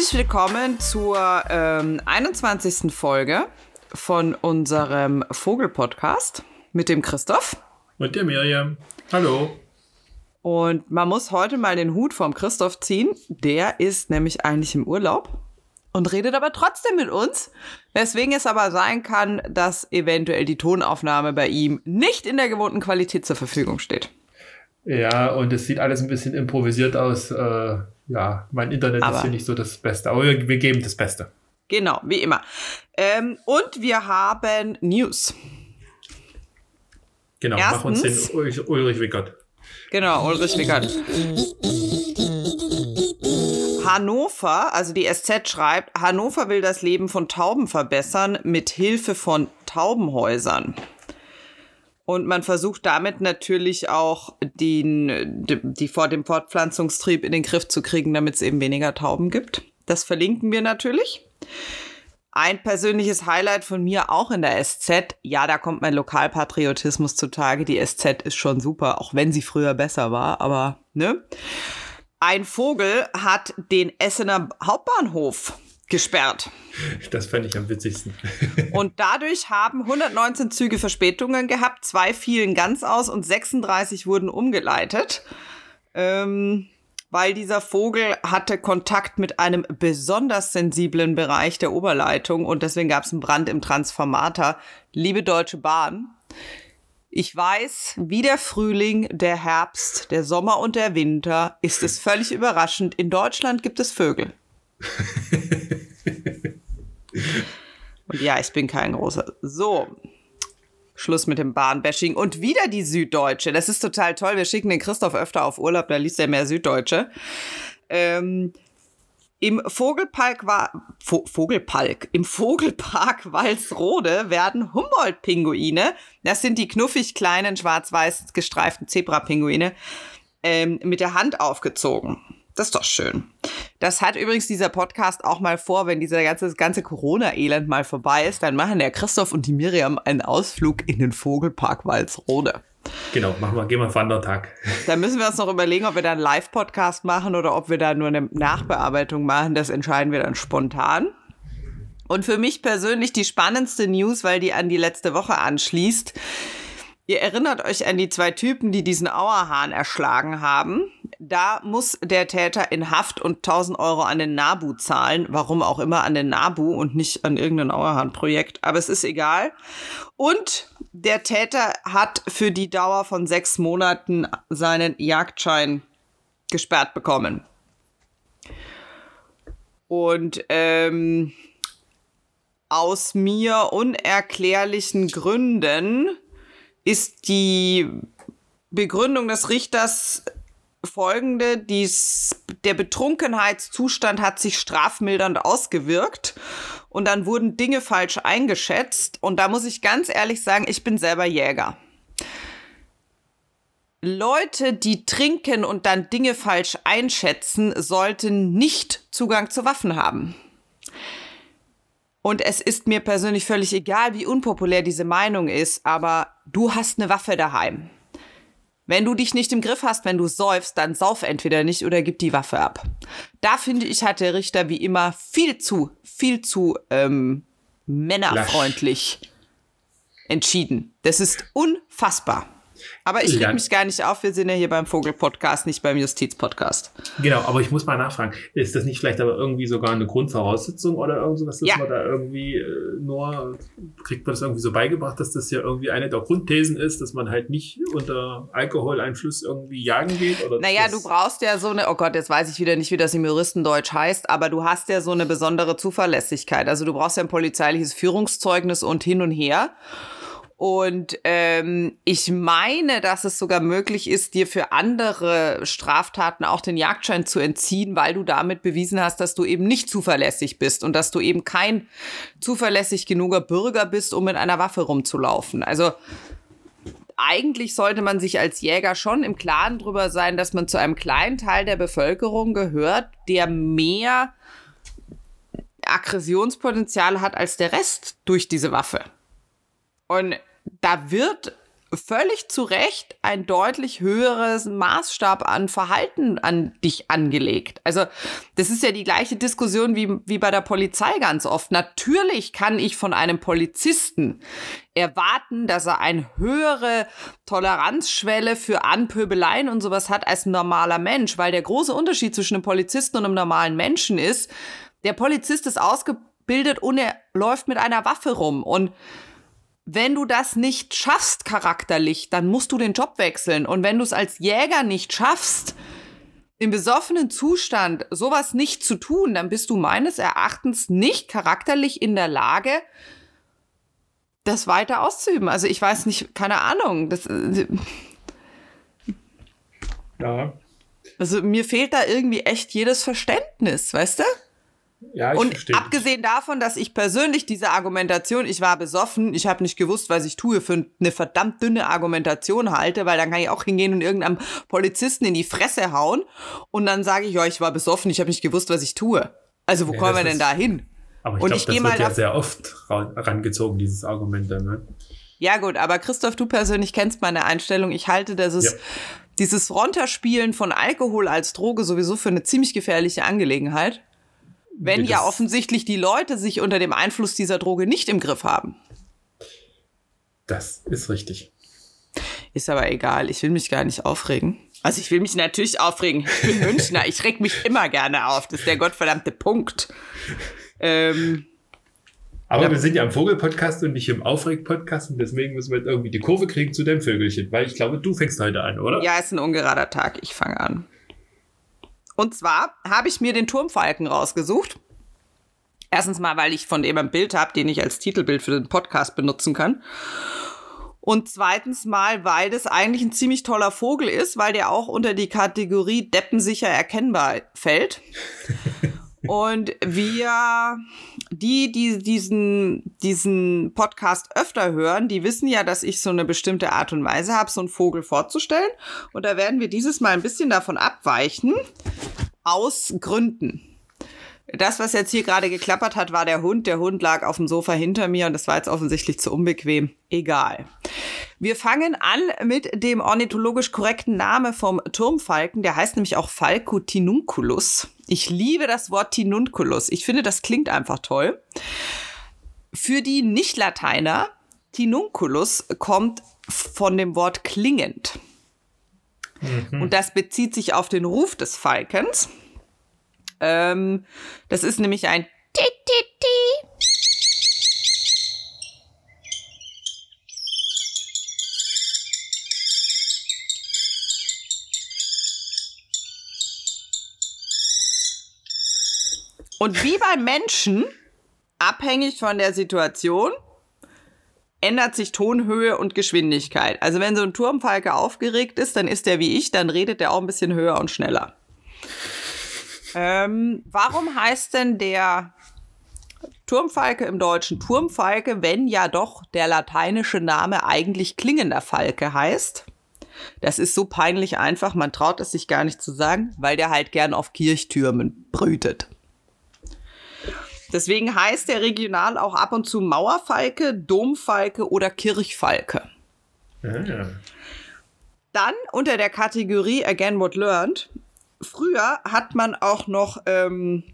Herzlich willkommen zur ähm, 21. Folge von unserem Vogel-Podcast mit dem Christoph. Und der Miriam. Hallo. Und man muss heute mal den Hut vom Christoph ziehen. Der ist nämlich eigentlich im Urlaub und redet aber trotzdem mit uns. Weswegen es aber sein kann, dass eventuell die Tonaufnahme bei ihm nicht in der gewohnten Qualität zur Verfügung steht. Ja, und es sieht alles ein bisschen improvisiert aus. Äh, ja, mein Internet Aber- ist hier nicht so das Beste, aber wir, wir geben das Beste. Genau, wie immer. Ähm, und wir haben News. Genau, mach uns den Erstens- Ulrich, Ulrich Wickert. Genau, Ulrich Wickert. Hannover, also die SZ schreibt, Hannover will das Leben von Tauben verbessern mit Hilfe von Taubenhäusern. Und man versucht damit natürlich auch den, die, vor dem Fortpflanzungstrieb in den Griff zu kriegen, damit es eben weniger Tauben gibt. Das verlinken wir natürlich. Ein persönliches Highlight von mir auch in der SZ. Ja, da kommt mein Lokalpatriotismus zutage. Die SZ ist schon super, auch wenn sie früher besser war, aber ne? Ein Vogel hat den Essener Hauptbahnhof gesperrt. Das fände ich am witzigsten. Und dadurch haben 119 Züge Verspätungen gehabt, zwei fielen ganz aus und 36 wurden umgeleitet. Ähm, weil dieser Vogel hatte Kontakt mit einem besonders sensiblen Bereich der Oberleitung und deswegen gab es einen Brand im Transformator. Liebe Deutsche Bahn, ich weiß, wie der Frühling, der Herbst, der Sommer und der Winter ist es völlig überraschend. In Deutschland gibt es Vögel. Und ja, ich bin kein großer. So. Schluss mit dem Bahnbashing. Und wieder die Süddeutsche. Das ist total toll. Wir schicken den Christoph öfter auf Urlaub, da liest er mehr Süddeutsche. Ähm, Im Vogelpark war Vo Vogelpark. Im Vogelpark Walsrode werden Humboldt-Pinguine, das sind die knuffig kleinen schwarz-weiß gestreiften Zebra-Pinguine, ähm, mit der Hand aufgezogen. Das ist doch schön. Das hat übrigens dieser Podcast auch mal vor, wenn dieser ganze, das ganze Corona-Elend mal vorbei ist, dann machen der Christoph und die Miriam einen Ausflug in den Vogelpark Walsrode. Genau, machen wir, gehen wir auf Wandertag. Da müssen wir uns noch überlegen, ob wir da einen Live-Podcast machen oder ob wir da nur eine Nachbearbeitung machen. Das entscheiden wir dann spontan. Und für mich persönlich die spannendste News, weil die an die letzte Woche anschließt. Ihr erinnert euch an die zwei Typen, die diesen Auerhahn erschlagen haben. Da muss der Täter in Haft und 1000 Euro an den NABU zahlen. Warum auch immer an den NABU und nicht an irgendein Auerhahn-Projekt. Aber es ist egal. Und der Täter hat für die Dauer von sechs Monaten seinen Jagdschein gesperrt bekommen. Und ähm, aus mir unerklärlichen Gründen ist die Begründung des Richters folgende, dies, der Betrunkenheitszustand hat sich strafmildernd ausgewirkt und dann wurden Dinge falsch eingeschätzt und da muss ich ganz ehrlich sagen, ich bin selber Jäger. Leute, die trinken und dann Dinge falsch einschätzen, sollten nicht Zugang zu Waffen haben. Und es ist mir persönlich völlig egal, wie unpopulär diese Meinung ist, aber du hast eine Waffe daheim. Wenn du dich nicht im Griff hast, wenn du säufst, dann sauf entweder nicht oder gib die Waffe ab. Da finde ich, hat der Richter wie immer viel zu, viel zu ähm, männerfreundlich entschieden. Das ist unfassbar. Aber ich reg mich gar nicht auf. Wir sind ja hier beim Vogel-Podcast, nicht beim Justiz-Podcast. Genau, aber ich muss mal nachfragen, ist das nicht vielleicht aber irgendwie sogar eine Grundvoraussetzung oder irgendwas, dass Ja. man da irgendwie äh, nur, kriegt man das irgendwie so beigebracht, dass das ja irgendwie eine der Grundthesen ist, dass man halt nicht unter Alkoholeinfluss irgendwie jagen geht? Oder Naja, du brauchst ja so eine, oh Gott, jetzt weiß ich wieder nicht, wie das im Juristendeutsch heißt, aber du hast ja so eine besondere Zuverlässigkeit. Also du brauchst ja ein polizeiliches Führungszeugnis und hin und her. Und ähm, ich meine, dass es sogar möglich ist, dir für andere Straftaten auch den Jagdschein zu entziehen, weil du damit bewiesen hast, dass du eben nicht zuverlässig bist und dass du eben kein zuverlässig genuger Bürger bist, um mit einer Waffe rumzulaufen. Also eigentlich sollte man sich als Jäger schon im Klaren drüber sein, dass man zu einem kleinen Teil der Bevölkerung gehört, der mehr Aggressionspotenzial hat als der Rest durch diese Waffe. Und da wird völlig zu Recht ein deutlich höheres Maßstab an Verhalten an dich angelegt. Also das ist ja die gleiche Diskussion wie, wie bei der Polizei ganz oft. Natürlich kann ich von einem Polizisten erwarten, dass er eine höhere Toleranzschwelle für Anpöbeleien und sowas hat als ein normaler Mensch, weil der große Unterschied zwischen einem Polizisten und einem normalen Menschen ist, der Polizist ist ausgebildet und er läuft mit einer Waffe rum und wenn du das nicht schaffst charakterlich, dann musst du den Job wechseln. Und wenn du es als Jäger nicht schaffst, im besoffenen Zustand sowas nicht zu tun, dann bist du meines Erachtens nicht charakterlich in der Lage, das weiter auszuüben. Also ich weiß nicht, keine Ahnung. Das, äh, ja. Also mir fehlt da irgendwie echt jedes Verständnis, weißt du? Ja, ich und verstehe. abgesehen davon, dass ich persönlich diese Argumentation, ich war besoffen, ich habe nicht gewusst, was ich tue, für eine verdammt dünne Argumentation halte, weil dann kann ich auch hingehen und irgendeinem Polizisten in die Fresse hauen und dann sage ich, ja, ich war besoffen, ich habe nicht gewusst, was ich tue. Also wo Ja, kommen wir denn da hin? Aber ich glaube, das wird ja sehr oft ra- rangezogen, dieses Argument dann. Ne? Ja gut, aber Christoph, du persönlich kennst meine Einstellung. Ich halte dieses, Ja. dieses Runterspielen von Alkohol als Droge sowieso für eine ziemlich gefährliche Angelegenheit. Wenn ja offensichtlich die Leute sich unter dem Einfluss dieser Droge nicht im Griff haben. Das ist richtig. Ist aber egal, ich will mich gar nicht aufregen. Also ich will mich natürlich aufregen. Ich bin Münchner, ich reg mich immer gerne auf. Das ist der gottverdammte Punkt. Ähm, Aber Ja. wir sind ja im Vogel-Podcast und nicht im Aufreg-Podcast und deswegen müssen wir jetzt irgendwie die Kurve kriegen zu dem Vögelchen, weil ich glaube, du fängst heute an, oder? ja, ist ein ungerader Tag. Ich fange an. Und zwar habe ich mir den Turmfalken rausgesucht. Erstens mal, weil ich von dem ein Bild habe, den ich als Titelbild für den Podcast benutzen kann. Und zweitens mal, weil das eigentlich ein ziemlich toller Vogel ist, weil der auch unter die Kategorie deppensicher erkennbar fällt. Und wir, die, die diesen, diesen Podcast öfter hören, die wissen ja, dass ich so eine bestimmte Art und Weise habe, so einen Vogel vorzustellen. Und da werden wir dieses Mal ein bisschen davon abweichen, aus Gründen. Das, was jetzt hier gerade geklappert hat, war der Hund. Der Hund lag auf dem Sofa hinter mir und das war jetzt offensichtlich zu unbequem. Egal. Wir fangen an mit dem ornithologisch korrekten Name vom Turmfalken. Der heißt nämlich auch Falco tinunculus. Ich liebe das Wort tinunculus. Ich finde, das klingt einfach toll. Für die Nicht-Lateiner, tinunculus kommt von dem Wort klingend. Und das bezieht sich auf den Ruf des Falkens. Ähm, das ist nämlich ein. Und wie beim Menschen, abhängig von der Situation, ändert sich Tonhöhe und Geschwindigkeit. Also wenn so ein Turmfalke aufgeregt ist, dann ist der wie ich, dann redet der auch ein bisschen höher und schneller. Ähm, warum heißt denn der Turmfalke im Deutschen Turmfalke, wenn ja doch der lateinische Name eigentlich klingender Falke heißt? Das ist so peinlich einfach, man traut es sich gar nicht zu sagen, weil der halt gern auf Kirchtürmen brütet. Deswegen heißt der regional auch ab und zu Mauerfalke, Domfalke oder Kirchfalke. Ah, Dann unter der Kategorie Again What Learned. Früher hat man auch noch ähm,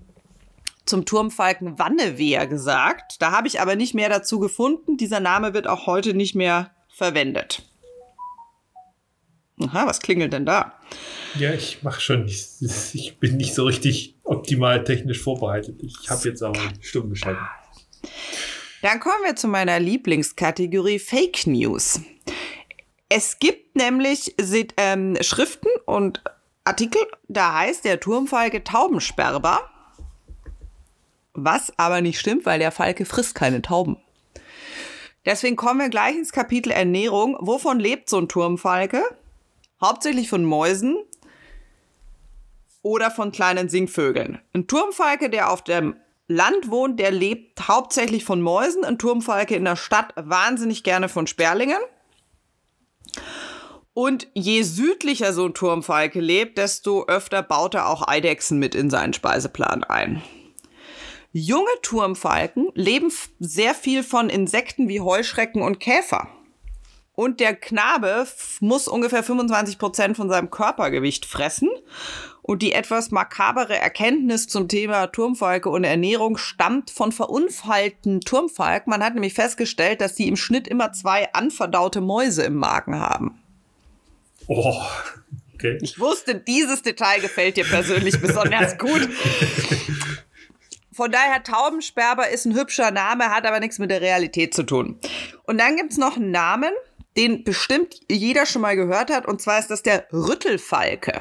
zum Turmfalken Wannewehr gesagt. Da habe ich aber nicht mehr dazu gefunden. Dieser Name wird auch heute nicht mehr verwendet. Aha, was klingelt denn da? ja, ich mache schon nicht, ich bin nicht so richtig optimal technisch vorbereitet. Ich habe jetzt aber stumm geschaltet. Dann kommen wir zu meiner Lieblingskategorie Fake News. Es gibt nämlich ähm, Schriften und Artikel, da heißt der Turmfalke Taubensperber. Was aber nicht stimmt, weil der Falke frisst keine Tauben. Deswegen kommen wir gleich ins Kapitel Ernährung. Wovon lebt so ein Turmfalke? Hauptsächlich von Mäusen oder von kleinen Singvögeln. Ein Turmfalke, der auf dem Land wohnt, der lebt hauptsächlich von Mäusen. Ein Turmfalke in der Stadt wahnsinnig gerne von Sperlingen. Und je südlicher so ein Turmfalke lebt, desto öfter baut er auch Eidechsen mit in seinen Speiseplan ein. Junge Turmfalken leben sehr viel von Insekten wie Heuschrecken und Käfer. Und der Knabe muss ungefähr 25 Prozent von seinem Körpergewicht fressen. Und die etwas makabere Erkenntnis zum Thema Turmfalke und Ernährung stammt von verunfallten Turmfalken. Man hat nämlich festgestellt, dass die im Schnitt immer zwei anverdaute Mäuse im Magen haben. Oh, okay. Ich wusste, dieses Detail gefällt dir persönlich besonders gut. Von daher, Taubensperber ist ein hübscher Name, hat aber nichts mit der Realität zu tun. Und dann gibt's noch einen Namen, den bestimmt jeder schon mal gehört hat, und zwar ist das der Rüttelfalke.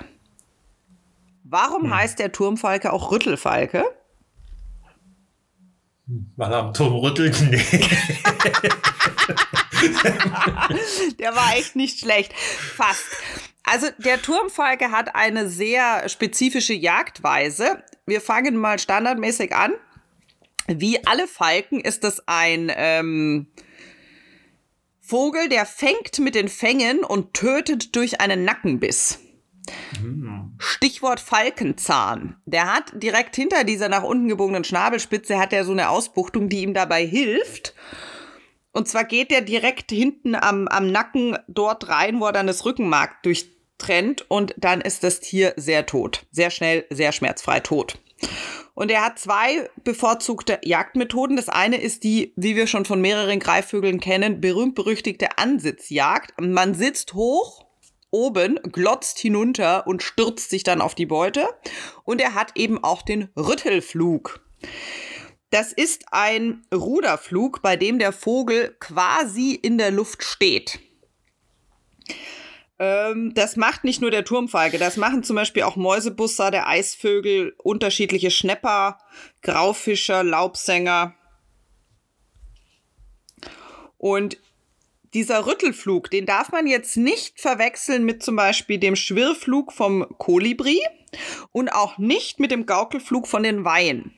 Warum hm. heißt der Turmfalke auch Rüttelfalke? Er am Turm rüttelt? Nee. der war echt nicht schlecht. Fast. Also der Turmfalke hat eine sehr spezifische Jagdweise. Wir fangen mal standardmäßig an. Wie alle Falken ist es ein ähm, Vogel, der fängt mit den Fängen und tötet durch einen Nackenbiss. Stichwort Falkenzahn. Der hat direkt hinter dieser nach unten gebogenen Schnabelspitze hat er so eine Ausbuchtung, die ihm dabei hilft. Und zwar geht der direkt hinten am, am Nacken dort rein, wo er dann das Rückenmark durchtrennt und dann ist das Tier sehr tot. Sehr schnell, sehr schmerzfrei tot. Und er hat zwei bevorzugte Jagdmethoden. Das eine ist die, wie wir schon von mehreren Greifvögeln kennen, berühmt-berüchtigte Ansitzjagd. Man sitzt hoch oben, glotzt hinunter und stürzt sich dann auf die Beute. Und er hat eben auch den Rüttelflug. Das ist ein Ruderflug, bei dem der Vogel quasi in der Luft steht. Ähm, das macht nicht nur der Turmfalke, das machen zum Beispiel auch Mäusebusser, der Eisvögel, unterschiedliche Schnepper, Graufischer, Laubsänger. Und dieser Rüttelflug, den darf man jetzt nicht verwechseln mit zum Beispiel dem Schwirrflug vom Kolibri und auch nicht mit dem Gaukelflug von den Weihen.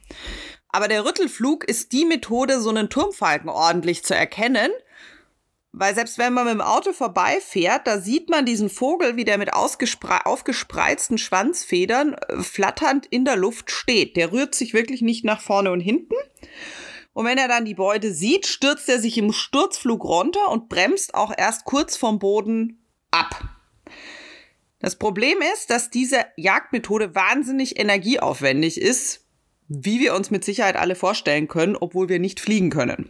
Aber der Rüttelflug ist die Methode, so einen Turmfalken ordentlich zu erkennen, weil selbst wenn man mit dem Auto vorbeifährt, da sieht man diesen Vogel, wie der mit aufgespreizten Schwanzfedern äh, flatternd in der Luft steht. Der rührt sich wirklich nicht nach vorne und hinten. Und wenn er dann die Beute sieht, stürzt er sich im Sturzflug runter und bremst auch erst kurz vom Boden ab. Das Problem ist, dass diese Jagdmethode wahnsinnig energieaufwendig ist, wie wir uns mit Sicherheit alle vorstellen können, obwohl wir nicht fliegen können.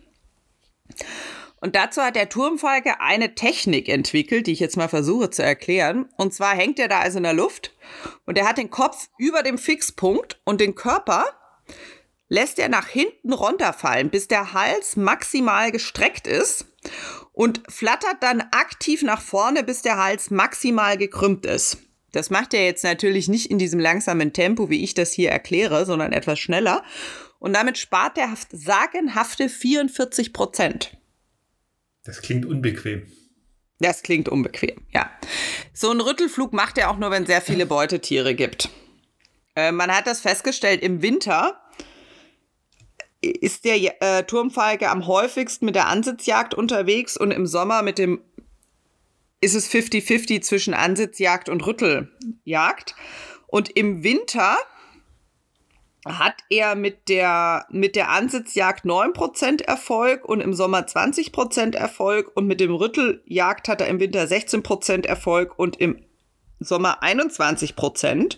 Und dazu hat der Turmfalke eine Technik entwickelt, die ich jetzt mal versuche zu erklären. Und zwar hängt er da also in der Luft und er hat den Kopf über dem Fixpunkt und den Körper lässt er nach hinten runterfallen, bis der Hals maximal gestreckt ist und flattert dann aktiv nach vorne, bis der Hals maximal gekrümmt ist. Das macht er jetzt natürlich nicht in diesem langsamen Tempo, wie ich das hier erkläre, sondern etwas schneller. Und damit spart er sagenhafte 44 Prozent. Das klingt unbequem. Das klingt unbequem, ja. So ein Rüttelflug macht er auch nur, wenn es sehr viele Beutetiere gibt. Äh, man hat das festgestellt im Winter ist der äh, Turmfalke am häufigsten mit der Ansitzjagd unterwegs und im Sommer mit dem ist es 50-50 zwischen Ansitzjagd und Rütteljagd. Und im Winter hat er mit der, mit der Ansitzjagd 9% Erfolg und im Sommer 20% Erfolg und mit dem Rütteljagd hat er im Winter 16% Erfolg und im Sommer 21%.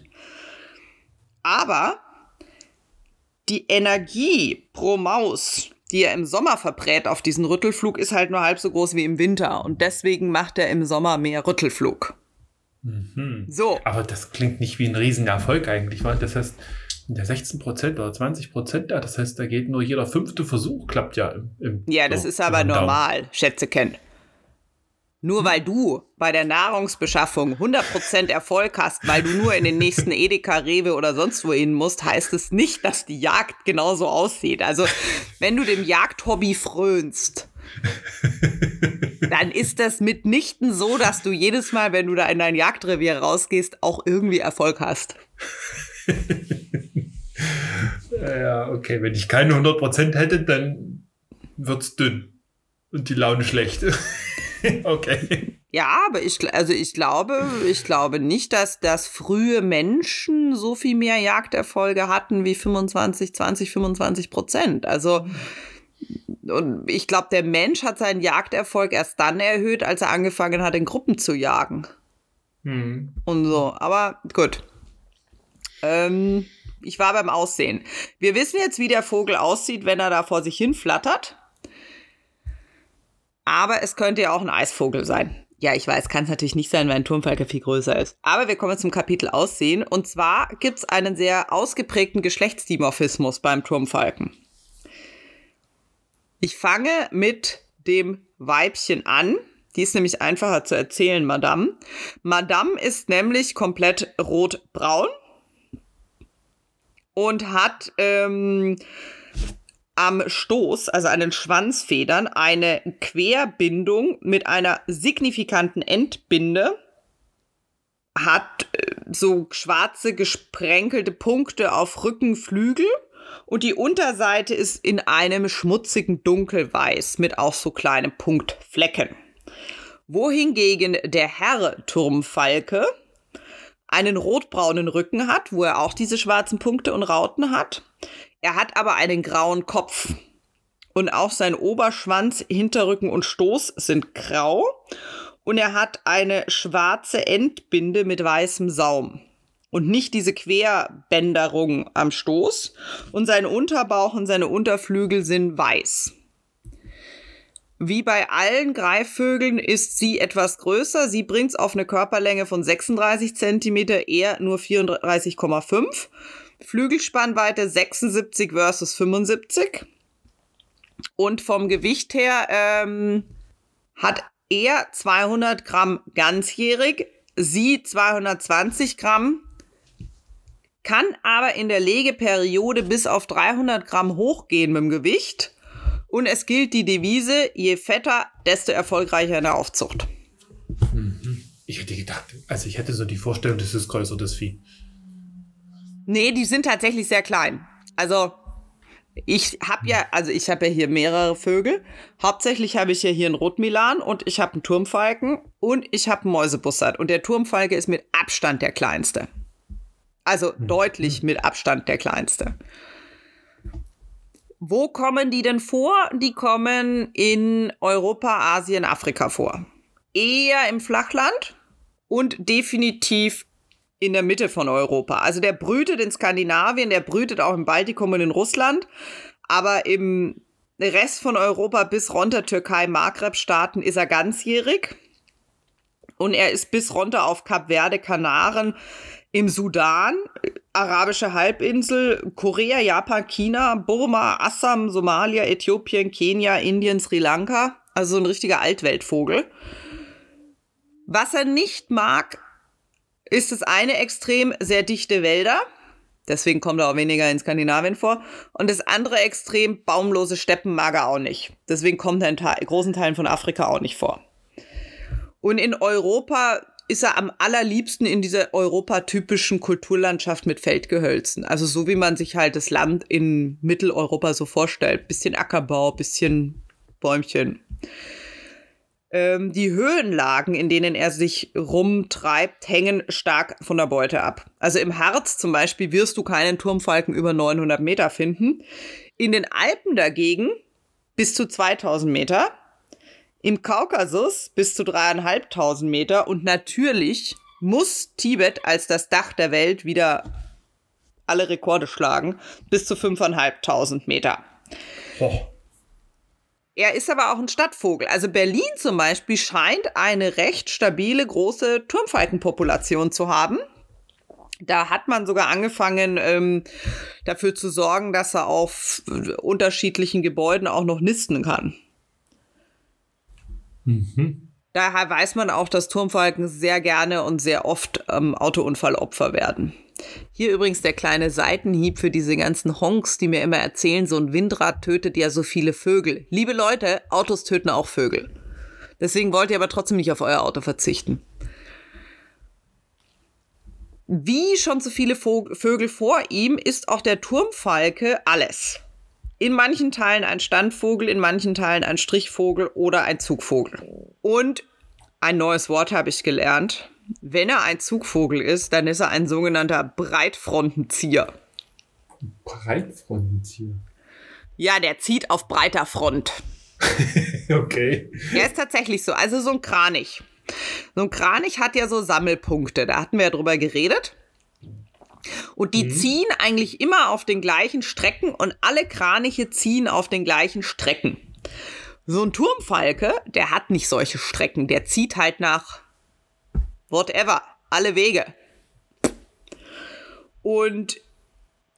Aber die Energie pro Maus, die er im Sommer verbrät auf diesen Rüttelflug, ist halt nur halb so groß wie im Winter. Und deswegen macht er im Sommer mehr Rüttelflug. Mhm. So. Aber das klingt nicht wie ein Riesenerfolg eigentlich, weil das heißt, der 16% oder 20% da, das heißt, da geht nur jeder fünfte Versuch, klappt ja im, im Ja, das so, ist aber normal, Schätze kennen. Nur weil du bei der Nahrungsbeschaffung 100% Erfolg hast, weil du nur in den nächsten Edeka, Rewe oder sonst wohin musst, heißt es nicht, dass die Jagd genauso aussieht. Also, wenn du dem Jagdhobby frönst, dann ist das mitnichten so, dass du jedes Mal, wenn du da in dein Jagdrevier rausgehst, auch irgendwie Erfolg hast. ja, okay. Wenn ich keine 100% hätte, dann wird's dünn und die Laune schlecht. okay. Ja, aber ich, also ich glaube, ich glaube nicht, dass, dass frühe Menschen so viel mehr Jagderfolge hatten wie 25, 20, 25 Prozent. Also und ich glaube, der Mensch hat seinen Jagderfolg erst dann erhöht, als er angefangen hat, in Gruppen zu jagen. Mhm. Und so, aber gut. Ähm, ich war beim Aussehen. Wir wissen jetzt, wie der Vogel aussieht, wenn er da vor sich hin flattert. Aber es könnte ja auch ein Eisvogel sein. Ja, ich weiß, kann es natürlich nicht sein, weil ein Turmfalke viel größer ist. Aber wir kommen zum Kapitel Aussehen. Und zwar gibt es einen sehr ausgeprägten Geschlechtsdimorphismus beim Turmfalken. Ich fange mit dem Weibchen an. Die ist nämlich einfacher zu erzählen, Madame. Madame ist nämlich komplett rotbraun und hat ähm, am Stoß, also an den Schwanzfedern, eine Querbindung mit einer signifikanten Endbinde, hat äh, so schwarze gesprenkelte Punkte auf Rückenflügel und die Unterseite ist in einem schmutzigen Dunkelweiß mit auch so kleinen Punktflecken. Wohingegen der Herr Turmfalke einen rotbraunen Rücken hat, wo er auch diese schwarzen Punkte und Rauten hat. Er hat aber einen grauen Kopf. Und auch sein Oberschwanz, Hinterrücken und Stoß sind grau. Und er hat eine schwarze Endbinde mit weißem Saum. Und nicht diese Querbänderung am Stoß. Und sein Unterbauch und seine Unterflügel sind weiß. Wie bei allen Greifvögeln ist sie etwas größer. Sie bringt es auf eine Körperlänge von 36 cm, er nur 34,5. Flügelspannweite 76 versus 75. Und vom Gewicht her ähm, hat er 200 Gramm ganzjährig, sie 220 Gramm, kann aber in der Legeperiode bis auf 300 Gramm hochgehen mit dem Gewicht und es gilt die Devise, je fetter, desto erfolgreicher in der Aufzucht. Mhm. Ich hätte gedacht, also ich hätte so die Vorstellung, das ist größer, das Vieh. Nee, die sind tatsächlich sehr klein. Also ich habe ja, also ich habe ja hier mehrere Vögel. Hauptsächlich habe ich ja hier einen Rotmilan und ich habe einen Turmfalken und ich habe einen Mäusebussard. Und der Turmfalke ist mit Abstand der kleinste. Also mhm. deutlich mit Abstand der kleinste. Wo kommen die denn vor? Die kommen in Europa, Asien, Afrika vor. Eher im Flachland und definitiv in der Mitte von Europa. Also der brütet in Skandinavien, der brütet auch im Baltikum und in Russland, aber im Rest von Europa bis runter Türkei, Maghreb-Staaten ist er ganzjährig. Und er ist bis runter auf Kap Verde, Kanaren, im Sudan, arabische Halbinsel, Korea, Japan, China, Burma, Assam, Somalia, Äthiopien, Kenia, Indien, Sri Lanka. Also ein richtiger Altweltvogel. Was er nicht mag, ist das eine Extrem sehr dichte Wälder. Deswegen kommt er auch weniger in Skandinavien vor. Und das andere Extrem baumlose Steppen mag er auch nicht. Deswegen kommt er in großen Teilen von Afrika auch nicht vor. Und in Europa ist er am allerliebsten in dieser europatypischen Kulturlandschaft mit Feldgehölzen. Also so wie man sich halt das Land in Mitteleuropa so vorstellt. Bisschen Ackerbau, bisschen Bäumchen. Ähm, die Höhenlagen, in denen er sich rumtreibt, hängen stark von der Beute ab. Also im Harz zum Beispiel wirst du keinen Turmfalken über 900 Meter finden. In den Alpen dagegen bis zu 2000 Meter. Im Kaukasus bis zu dreieinhalbtausend Meter und natürlich muss Tibet als das Dach der Welt wieder alle Rekorde schlagen, bis zu fünfeinhalbtausend Meter. Oh. Er ist aber auch ein Stadtvogel. Also Berlin zum Beispiel scheint eine recht stabile große Turmfalkenpopulation zu haben. Da hat man sogar angefangen, ähm, dafür zu sorgen, dass er auf unterschiedlichen Gebäuden auch noch nisten kann. Mhm. Daher weiß man auch, dass Turmfalken sehr gerne und sehr oft ähm, Autounfallopfer werden. Hier übrigens der kleine Seitenhieb für diese ganzen Honks, die mir immer erzählen, so ein Windrad tötet ja so viele Vögel. Liebe Leute, Autos töten auch Vögel. Deswegen wollt ihr aber trotzdem nicht auf euer Auto verzichten. Wie schon so viele Vögel vor ihm ist auch der Turmfalke alles in manchen Teilen ein Standvogel, in manchen Teilen ein Strichvogel oder ein Zugvogel. Und ein neues Wort habe ich gelernt. Wenn er ein Zugvogel ist, dann ist er ein sogenannter Breitfrontenzieher. Breitfrontenzieher. Ja, der zieht auf breiter Front. okay. Er ist tatsächlich so. Also so ein Kranich. So ein Kranich hat ja so Sammelpunkte. Da hatten wir ja drüber geredet. Und die mhm. ziehen eigentlich immer auf den gleichen Strecken und alle Kraniche ziehen auf den gleichen Strecken. So ein Turmfalke, der hat nicht solche Strecken. Der zieht halt nach whatever, alle Wege. Und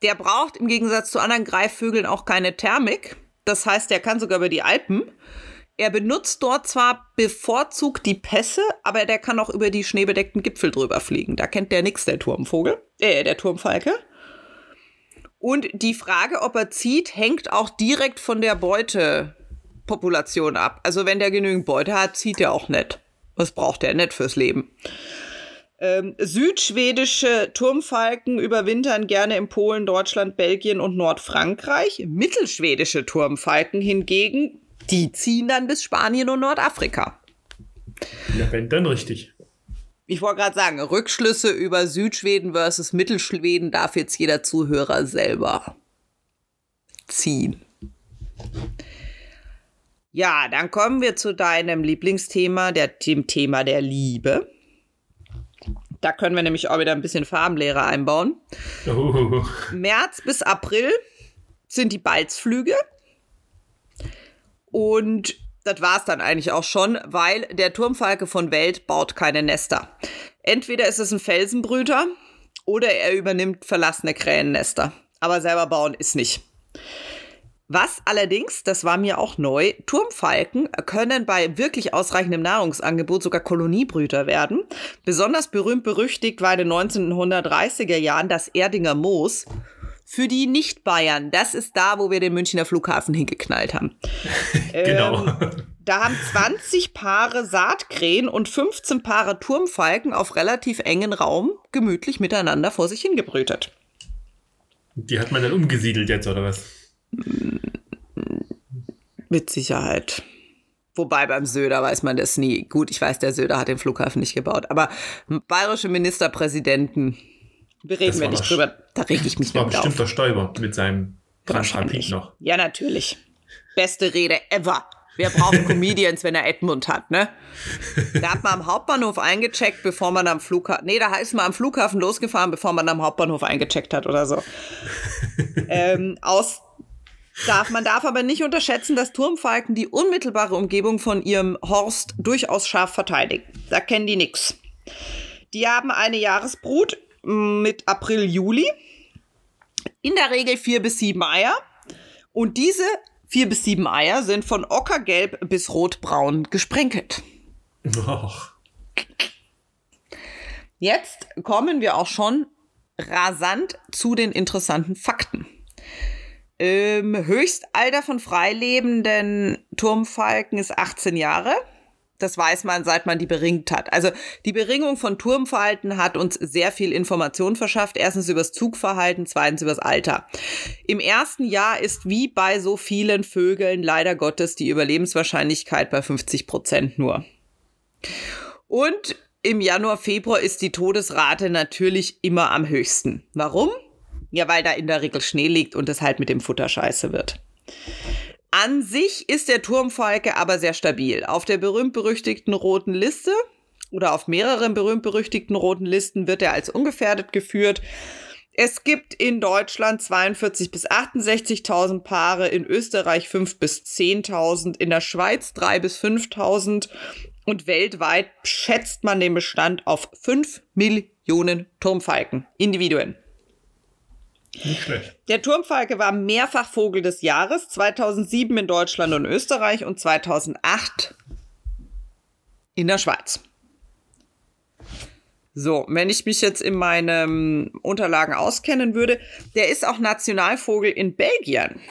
der braucht im Gegensatz zu anderen Greifvögeln auch keine Thermik. Das heißt, der kann sogar über die Alpen. Er benutzt dort zwar bevorzugt die Pässe, aber der kann auch über die schneebedeckten Gipfel drüber fliegen. Da kennt der nix, der Turmvogel, äh, der Turmfalke. Und die Frage, ob er zieht, hängt auch direkt von der Beutepopulation ab. Also wenn der genügend Beute hat, zieht er auch nicht. Was braucht er nicht fürs Leben? Ähm, südschwedische Turmfalken überwintern gerne in Polen, Deutschland, Belgien und Nordfrankreich. Mittelschwedische Turmfalken hingegen die ziehen dann bis Spanien und Nordafrika. Ja, wenn dann richtig. Ich wollte gerade sagen, Rückschlüsse über Südschweden versus Mittelschweden darf jetzt jeder Zuhörer selber ziehen. Ja, dann kommen wir zu deinem Lieblingsthema, der, dem Thema der Liebe. Da können wir nämlich auch wieder ein bisschen Farbenlehre einbauen. Oh. März bis April sind die Balzflüge. Und das war es dann eigentlich auch schon, weil der Turmfalke von Welt baut keine Nester. Entweder ist es ein Felsenbrüter oder er übernimmt verlassene Krähennester. Aber selber bauen ist nicht. Was allerdings, das war mir auch neu, Turmfalken können bei wirklich ausreichendem Nahrungsangebot sogar Koloniebrüter werden. Besonders berühmt berüchtigt war in den 1930er Jahren das Erdinger Moos. Für die Nicht-Bayern, das ist da, wo wir den Münchner Flughafen hingeknallt haben. genau. Ähm, da haben 20 Paare Saatkrähen und 15 Paare Turmfalken auf relativ engen Raum gemütlich miteinander vor sich hingebrütet. Die hat man dann umgesiedelt jetzt, oder was? Mit Sicherheit. Wobei beim Söder weiß man das nie. Gut, ich weiß, der Söder hat den Flughafen nicht gebaut, aber bayerische Ministerpräsidenten wir reden wir nicht drüber. Da reg ich mich Das war bestimmt der Stoiber mit seinem Transrapid noch. Ja, natürlich. Beste Rede ever. Wer braucht Comedians, wenn er Edmund hat, ne? Da hat man am Hauptbahnhof eingecheckt, bevor man am Flughafen. Nee, da ist man am Flughafen losgefahren, bevor man am Hauptbahnhof eingecheckt hat oder so. ähm, aus darf, man darf aber nicht unterschätzen, dass Turmfalken die unmittelbare Umgebung von ihrem Horst durchaus scharf verteidigen. Da kennen die nix. Die haben eine Jahresbrut mit April, Juli. In der Regel vier bis sieben Eier. Und diese vier bis sieben Eier sind von ockergelb bis rotbraun gesprenkelt. Och. Jetzt kommen wir auch schon rasant zu den interessanten Fakten. Ähm, Höchstalter von freilebenden Turmfalken ist 18 Jahre. Das weiß man, seit man die beringt hat. Also die Beringung von Turmverhalten hat uns sehr viel Information verschafft. Erstens übers Zugverhalten, zweitens übers Alter. Im ersten Jahr ist wie bei so vielen Vögeln leider Gottes die Überlebenswahrscheinlichkeit bei 50 Prozent nur. Und im Januar, Februar ist die Todesrate natürlich immer am höchsten. Warum? Ja, weil da in der Regel Schnee liegt und es halt mit dem Futter scheiße wird. An sich ist der Turmfalke aber sehr stabil. Auf der berühmt-berüchtigten roten Liste oder auf mehreren berühmt-berüchtigten roten Listen wird er als ungefährdet geführt. Es gibt in Deutschland 42 bis 68.000 Paare, in Österreich 5 bis 10.000, in der Schweiz 3 bis 5.000 und weltweit schätzt man den Bestand auf 5 Millionen Turmfalken, Individuen. Nicht schlecht. Der Turmfalke war mehrfach Vogel des Jahres, 2007 in Deutschland und Österreich und 2008 in der Schweiz. So, wenn ich mich jetzt in meinen Unterlagen auskennen würde, der ist auch Nationalvogel in Belgien,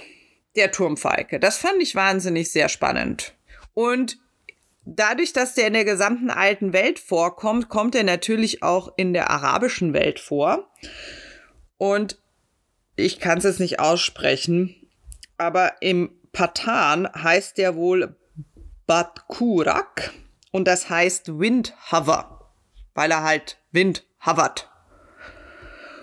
der Turmfalke. Das fand ich wahnsinnig sehr spannend. Und dadurch, dass der in der gesamten alten Welt vorkommt, kommt er natürlich auch in der arabischen Welt vor. Und ich kann es jetzt nicht aussprechen, aber im Patan heißt der wohl Batkurak und das heißt Windhover, weil er halt Wind hovert.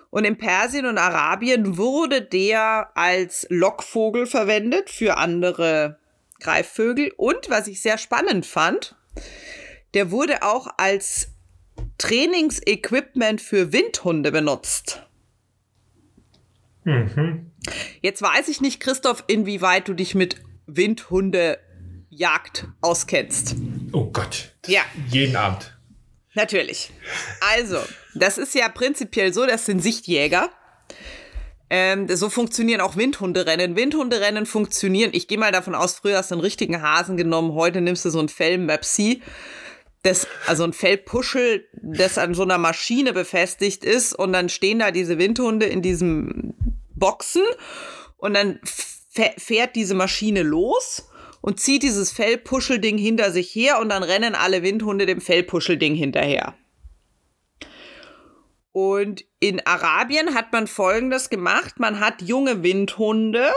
Und in Persien und Arabien wurde der als Lockvogel verwendet für andere Greifvögel. Und was ich sehr spannend fand, der wurde auch als Trainingsequipment für Windhunde benutzt. Mhm. Jetzt weiß ich nicht, Christoph, inwieweit du dich mit Windhundejagd auskennst. Oh Gott. Ja. Jeden Abend. Natürlich. Also, das ist ja prinzipiell so, das sind Sichtjäger. Ähm, so funktionieren auch Windhunderennen. Windhunderennen funktionieren, ich gehe mal davon aus, früher hast du einen richtigen Hasen genommen, heute nimmst du so ein Fell-Mapsy. Das, also ein Fellpuschel, das an so einer Maschine befestigt ist und dann stehen da diese Windhunde in diesem Boxen und dann fährt diese Maschine los und zieht dieses Fellpuschelding hinter sich her und dann rennen alle Windhunde dem Fellpuschelding hinterher. Und in Arabien hat man Folgendes gemacht. Man hat junge Windhunde,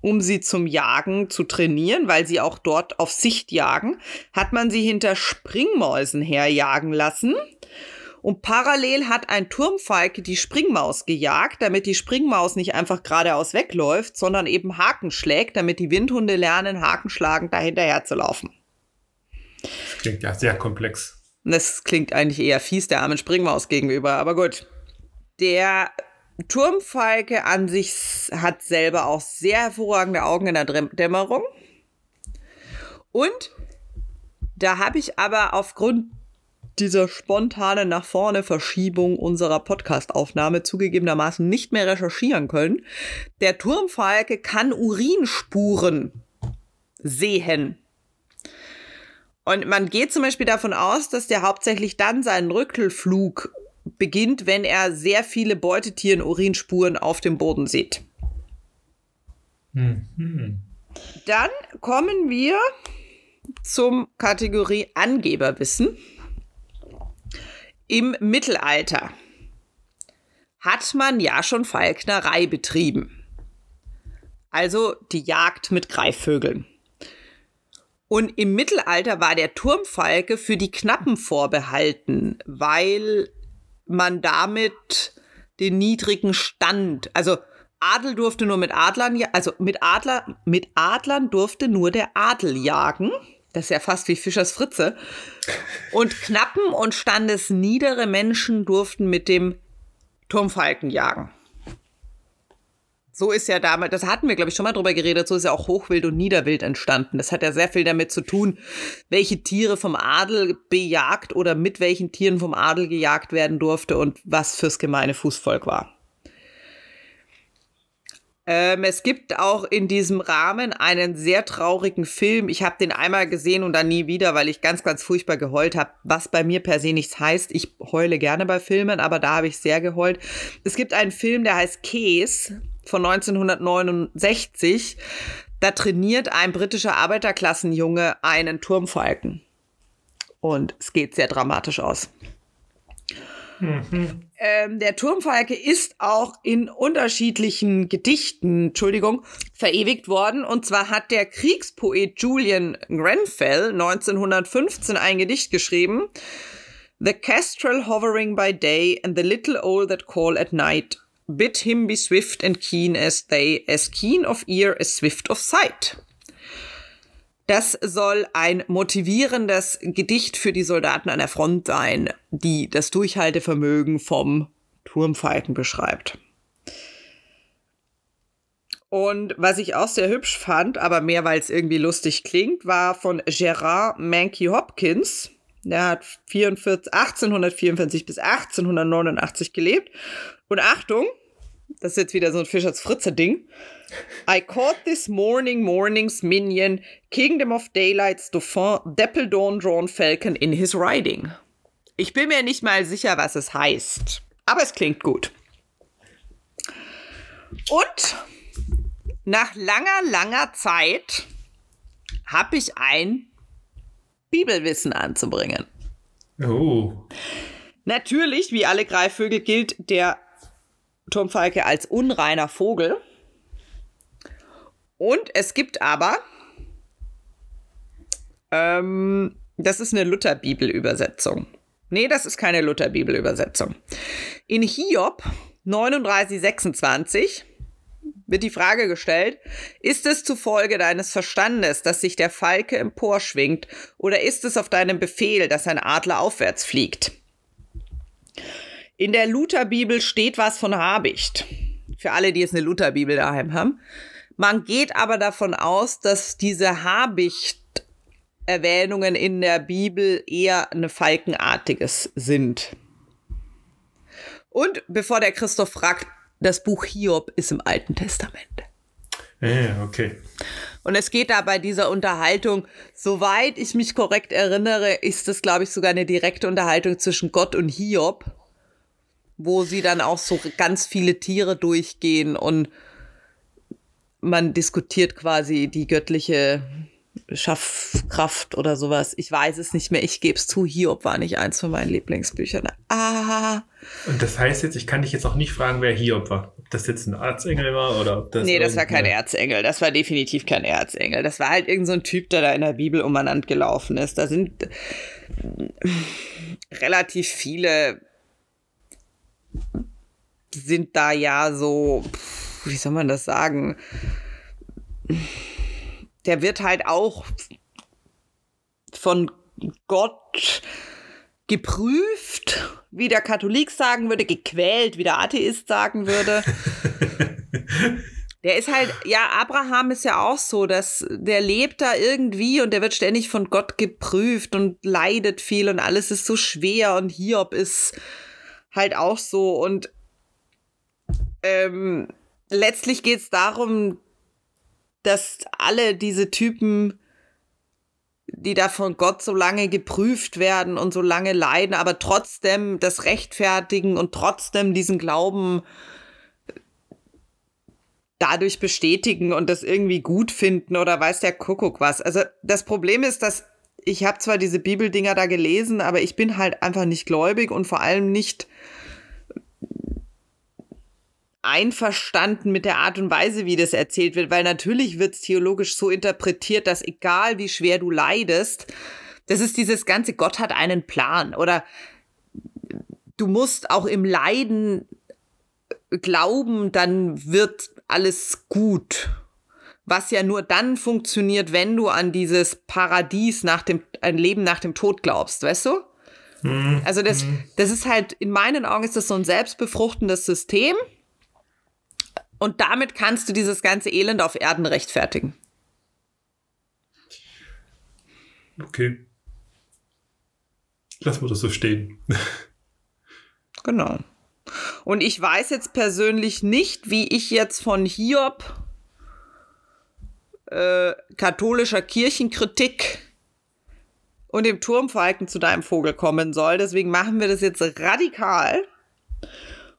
um sie zum Jagen zu trainieren, weil sie auch dort auf Sicht jagen, hat man sie hinter Springmäusen herjagen lassen. Und parallel hat ein Turmfalke die Springmaus gejagt, damit die Springmaus nicht einfach geradeaus wegläuft, sondern eben Haken schlägt, damit die Windhunde lernen, Hakenschlagend dahinterher zu laufen. Das klingt ja sehr komplex. Das klingt eigentlich eher fies der armen Springmaus gegenüber, aber gut. Der Turmfalke an sich hat selber auch sehr hervorragende Augen in der Dämmerung. Und da habe ich aber aufgrund dieser spontanen nach vorne Verschiebung unserer Podcastaufnahme zugegebenermaßen nicht mehr recherchieren können. Der Turmfalke kann Urinspuren sehen. Und man geht zum Beispiel davon aus, dass der hauptsächlich dann seinen Rückelflug beginnt, wenn er sehr viele Beutetieren Urinspuren auf dem Boden sieht. Mhm. Dann kommen wir zum Kategorie Angeberwissen. Im Mittelalter hat man ja schon Falknerei betrieben. Also die Jagd mit Greifvögeln. Und im Mittelalter war der Turmfalke für die Knappen vorbehalten, weil man damit den niedrigen Stand, also Adel durfte nur mit Adlern, also mit Adler, mit Adlern durfte nur der Adel jagen. Das ist ja fast wie Fischers Fritze. Und knappen und standesniedere Menschen durften mit dem Turmfalken jagen. So ist ja damals, das hatten wir, glaube ich, schon mal drüber geredet, so ist ja auch Hochwild und Niederwild entstanden. Das hat ja sehr viel damit zu tun, welche Tiere vom Adel bejagt oder mit welchen Tieren vom Adel gejagt werden durfte und was fürs gemeine Fußvolk war. Ähm, es gibt auch in diesem Rahmen einen sehr traurigen Film. Ich habe den einmal gesehen und dann nie wieder, weil ich ganz, ganz furchtbar geheult habe, was bei mir per se nichts heißt. Ich heule gerne bei Filmen, aber da habe ich sehr geheult. Es gibt einen Film, der heißt Käse von 1969. Da trainiert ein britischer Arbeiterklassenjunge einen Turmfalken. Und es geht sehr dramatisch aus. Mhm. Ähm, der Turmfalke ist auch in unterschiedlichen Gedichten, Entschuldigung, verewigt worden. Und zwar hat der Kriegspoet Julian Grenfell 1915 ein Gedicht geschrieben. The kestrel hovering by day and the little owl that call at night Bid him be swift and keen as they, as keen of ear as swift of sight. Das soll ein motivierendes Gedicht für die Soldaten an der Front sein, die das Durchhaltevermögen vom Turmfalken beschreibt. Und was ich auch sehr hübsch fand, aber mehr weil es irgendwie lustig klingt, war von Gerard Mankey Hopkins. Der hat 44, 1844 bis 1889 gelebt. Und Achtung, das ist jetzt wieder so ein Fischers Fritze-Ding. I caught this morning morning's minion, Kingdom of Daylight's Dauphin, Dapple-Dawn Drawn Falcon in his riding. Ich bin mir nicht mal sicher, was es heißt. Aber es klingt gut. Und nach langer, langer Zeit habe ich ein Bibelwissen anzubringen. Oh. Natürlich, wie alle Greifvögel, gilt der Turmfalke als unreiner Vogel. Und es gibt aber, ähm, das ist eine Lutherbibelübersetzung. Nee, das ist keine Lutherbibelübersetzung. In Hiob 3926 wird die Frage gestellt, ist es zufolge deines Verstandes, dass sich der Falke emporschwingt, oder ist es auf deinem Befehl, dass ein Adler aufwärts fliegt? In der Lutherbibel steht was von Habicht. Für alle, die jetzt eine Lutherbibel daheim haben. Man geht aber davon aus, dass diese Habicht-Erwähnungen in der Bibel eher eine Falkenartiges sind. Und bevor der Christoph fragt, das Buch Hiob ist im Alten Testament. Ja, okay. Und es geht da bei dieser Unterhaltung, soweit ich mich korrekt erinnere, ist das, glaube ich, sogar eine direkte Unterhaltung zwischen Gott und Hiob, wo sie dann auch so ganz viele Tiere durchgehen und man diskutiert quasi die göttliche Schaffkraft oder sowas. Ich weiß es nicht mehr. Ich gebe es zu. Hiob war nicht eins von meinen Lieblingsbüchern. Ah. Und das heißt jetzt, ich kann dich jetzt auch nicht fragen, wer Hiob war. Ob das jetzt ein Erzengel war oder ob das. Nee, das war kein Erzengel. Das war definitiv kein Erzengel. Das war halt irgendein so Typ, der da in der Bibel umeinander gelaufen ist. Da sind relativ viele sind da ja so, wie soll man das sagen? der wird halt auch von Gott geprüft, wie der Katholik sagen würde, gequält, wie der Atheist sagen würde. Der ist halt, ja, Abraham ist ja auch so, dass der lebt da irgendwie und der wird ständig von Gott geprüft und leidet viel und alles ist so schwer und Hiob ist halt auch so und ähm, letztlich geht es darum, dass alle diese Typen, die da von Gott so lange geprüft werden und so lange leiden, aber trotzdem das rechtfertigen und trotzdem diesen Glauben dadurch bestätigen und das irgendwie gut finden oder weiß der Kuckuck was. Also das Problem ist, dass ich habe zwar diese Bibeldinger da gelesen, aber ich bin halt einfach nicht gläubig und vor allem nicht einverstanden mit der Art und Weise, wie das erzählt wird, weil natürlich wird es theologisch so interpretiert, dass egal wie schwer du leidest, das ist dieses ganze Gott hat einen Plan oder du musst auch im Leiden glauben, dann wird alles gut. Was ja nur dann funktioniert, wenn du an dieses Paradies nach dem, ein Leben nach dem Tod glaubst, weißt du? Mhm. Also das, mhm. das ist halt, in meinen Augen ist das so ein selbstbefruchtendes System. Und damit kannst du dieses ganze Elend auf Erden rechtfertigen. Okay. Lass mal das so stehen. genau. Und ich weiß jetzt persönlich nicht, wie ich jetzt von Hiob äh, katholischer Kirchenkritik und dem Turmfalken zu deinem Vogel kommen soll. Deswegen machen wir das jetzt radikal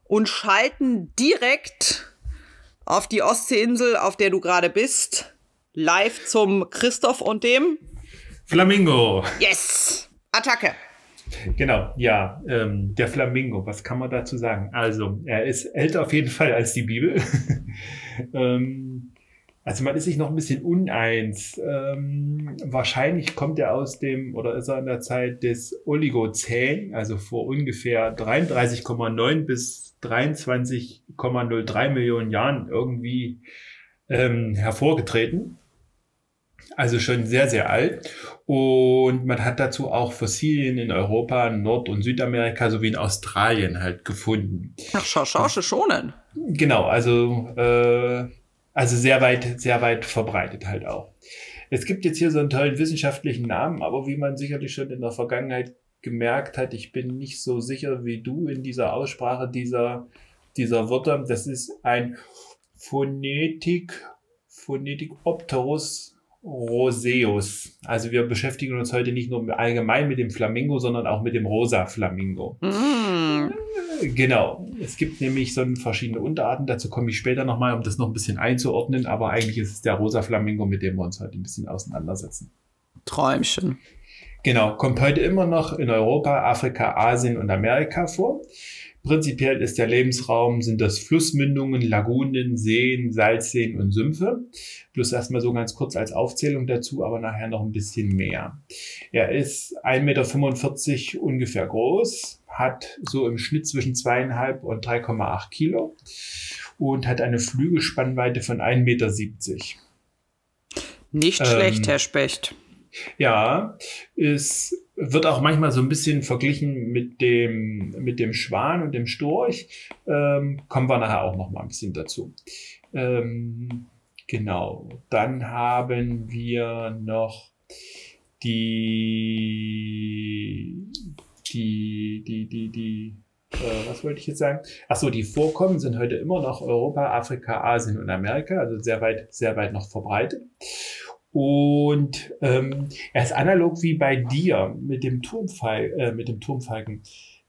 und schalten direkt auf die Ostseeinsel, auf der du gerade bist. Live zum Christoph und dem Flamingo. Yes! Attacke! Genau, ja, ähm, der Flamingo, was kann man dazu sagen? Also, er ist älter auf jeden Fall als die Bibel. ähm, also man ist sich noch ein bisschen uneins. Ähm, wahrscheinlich kommt er aus dem, oder ist er in der Zeit des Oligozän, also vor ungefähr 33,9 bis 23,03 Millionen Jahren irgendwie ähm, hervorgetreten. Also schon sehr, sehr alt. Und man hat dazu auch Fossilien in Europa, Nord- und Südamerika sowie in Australien halt gefunden. Ach, schau, schonen. Genau, also, äh, also sehr weit, sehr weit verbreitet halt auch. Es gibt jetzt hier so einen tollen wissenschaftlichen Namen, aber wie man sicherlich schon in der Vergangenheit gemerkt hat, ich bin nicht so sicher wie du in dieser Aussprache dieser, dieser Wörter. Das ist ein Phonetik, Phonetikopterus roseus. Also wir beschäftigen uns heute nicht nur allgemein mit dem Flamingo, sondern auch mit dem rosa Flamingo. Mm. Genau. Es gibt nämlich so verschiedene Unterarten. Dazu komme ich später nochmal, um das noch ein bisschen einzuordnen. Aber eigentlich ist es der rosa Flamingo, mit dem wir uns heute ein bisschen auseinandersetzen. Träumchen. Genau, kommt heute immer noch in Europa, Afrika, Asien und Amerika vor. Prinzipiell ist der Lebensraum, sind das Flussmündungen, Lagunen, Seen, Salzseen und Sümpfe. Plus erstmal so ganz kurz als Aufzählung dazu, aber nachher noch ein bisschen mehr. Er ist 1,45 Meter ungefähr groß, hat so im Schnitt zwischen zweieinhalb und 3,8 Kilo und hat eine Flügelspannweite von 1,70 Meter. Nicht ähm, schlecht, Herr Specht. Ja, es wird auch manchmal so ein bisschen verglichen mit dem, mit dem Schwan und dem Storch. Ähm, kommen wir nachher auch noch mal ein bisschen dazu. Ähm, genau. Dann haben wir noch die, die, die, die, die, äh, was wollte ich jetzt sagen? Ach so, die Vorkommen sind heute immer noch Europa, Afrika, Asien und Amerika, also sehr weit, sehr weit noch verbreitet. Und ähm, er ist analog wie bei dir mit dem Turmfall, äh, mit dem Turmfalken.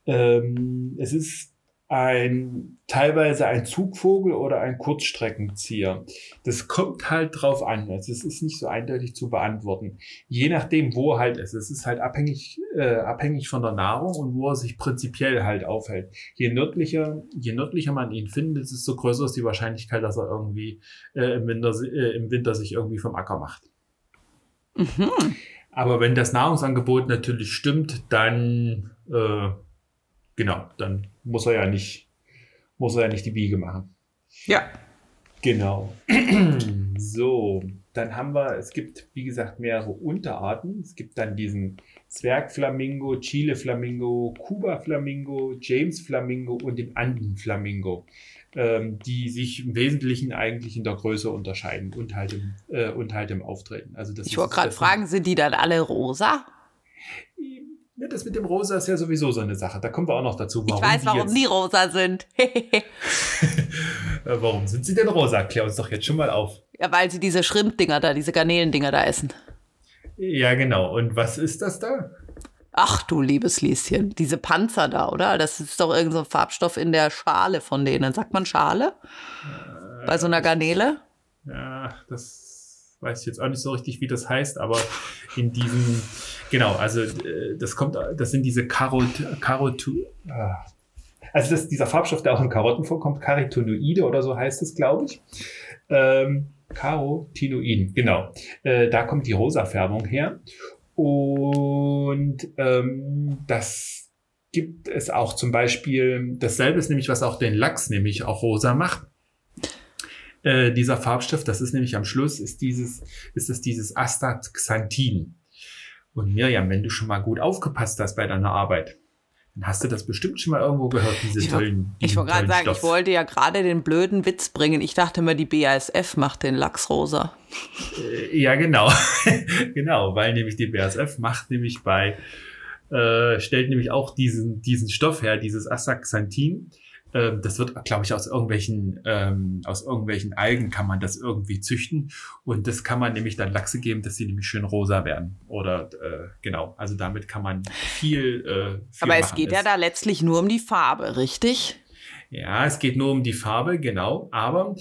Ähm, es ist ein teilweise ein Zugvogel oder ein Kurzstreckenzieher. Das kommt halt drauf an. Also es ist nicht so eindeutig zu beantworten. Je nachdem, wo er halt ist. Es ist halt abhängig, äh, abhängig von der Nahrung und wo er sich prinzipiell halt aufhält. Je nördlicher, je nördlicher man ihn findet, desto größer ist die Wahrscheinlichkeit, dass er irgendwie äh, im, Winter, äh, im Winter sich irgendwie vom Acker macht. Mhm. Aber wenn das Nahrungsangebot natürlich stimmt, dann äh, genau, dann muss er ja nicht, muss er ja nicht die Biege machen. Ja. Genau. so, dann haben wir, es gibt, wie gesagt, mehrere Unterarten. Es gibt dann diesen Zwergflamingo, Chile-Flamingo, Kuba-Flamingo, James-Flamingo und den Anden-Flamingo ähm, die sich im Wesentlichen eigentlich in der Größe unterscheiden und halt im, äh, und halt im Auftreten. Also das ich wollte gerade fragen, sind die dann alle rosa? Ja, das mit dem Rosa ist ja sowieso so eine Sache. Da kommen wir auch noch dazu. Warum ich weiß, warum die, die rosa sind. Äh, warum sind sie denn rosa? Klär uns doch jetzt schon mal auf. Ja, weil sie diese Schrimpdinger da, diese Garnelendinger da essen. Ja, genau. Und was ist das da? Ach du liebes Lieschen, diese Panzer da, oder? Das ist doch irgendein so Farbstoff in der Schale von denen. Sagt man Schale? Äh, Bei so einer Garnele? Ja, das weiß ich jetzt auch nicht so richtig, wie das heißt, aber in diesem, genau, also äh, das kommt, das sind diese Karot, Karot, ah. also das, dieser Farbstoff, der auch in Karotten vorkommt, Carotinoide oder so heißt es, glaube ich. Ähm, Carotinoiden, genau. Äh, da kommt die rosa Färbung her. Und ähm, das gibt es auch zum Beispiel, dasselbe ist nämlich, was auch den Lachs nämlich auch rosa macht. Äh, dieser Farbstoff, das ist nämlich am Schluss, ist dieses, ist es dieses Astaxanthin. Und Mirjam, wenn du schon mal gut aufgepasst hast bei deiner Arbeit, dann hast du das bestimmt schon mal irgendwo gehört, diese ich tollen. ich wollte gerade sagen, Stoff. ich wollte ja gerade den blöden Witz bringen. Ich dachte immer, die BASF macht den Lachs rosa. Äh, ja, genau. genau, weil nämlich die BASF macht nämlich bei, äh, stellt nämlich auch diesen, diesen Stoff her, dieses Astaxanthin ähm, das wird, glaube ich, aus irgendwelchen, ähm, aus irgendwelchen Algen kann man das irgendwie züchten. Und das kann man nämlich dann Lachse geben, dass sie nämlich schön rosa werden. Oder äh, genau, also damit kann man viel. Äh, viel Aber es geht ja da letztlich nur um die Farbe, richtig? Ja, es geht nur um die Farbe, genau. Aber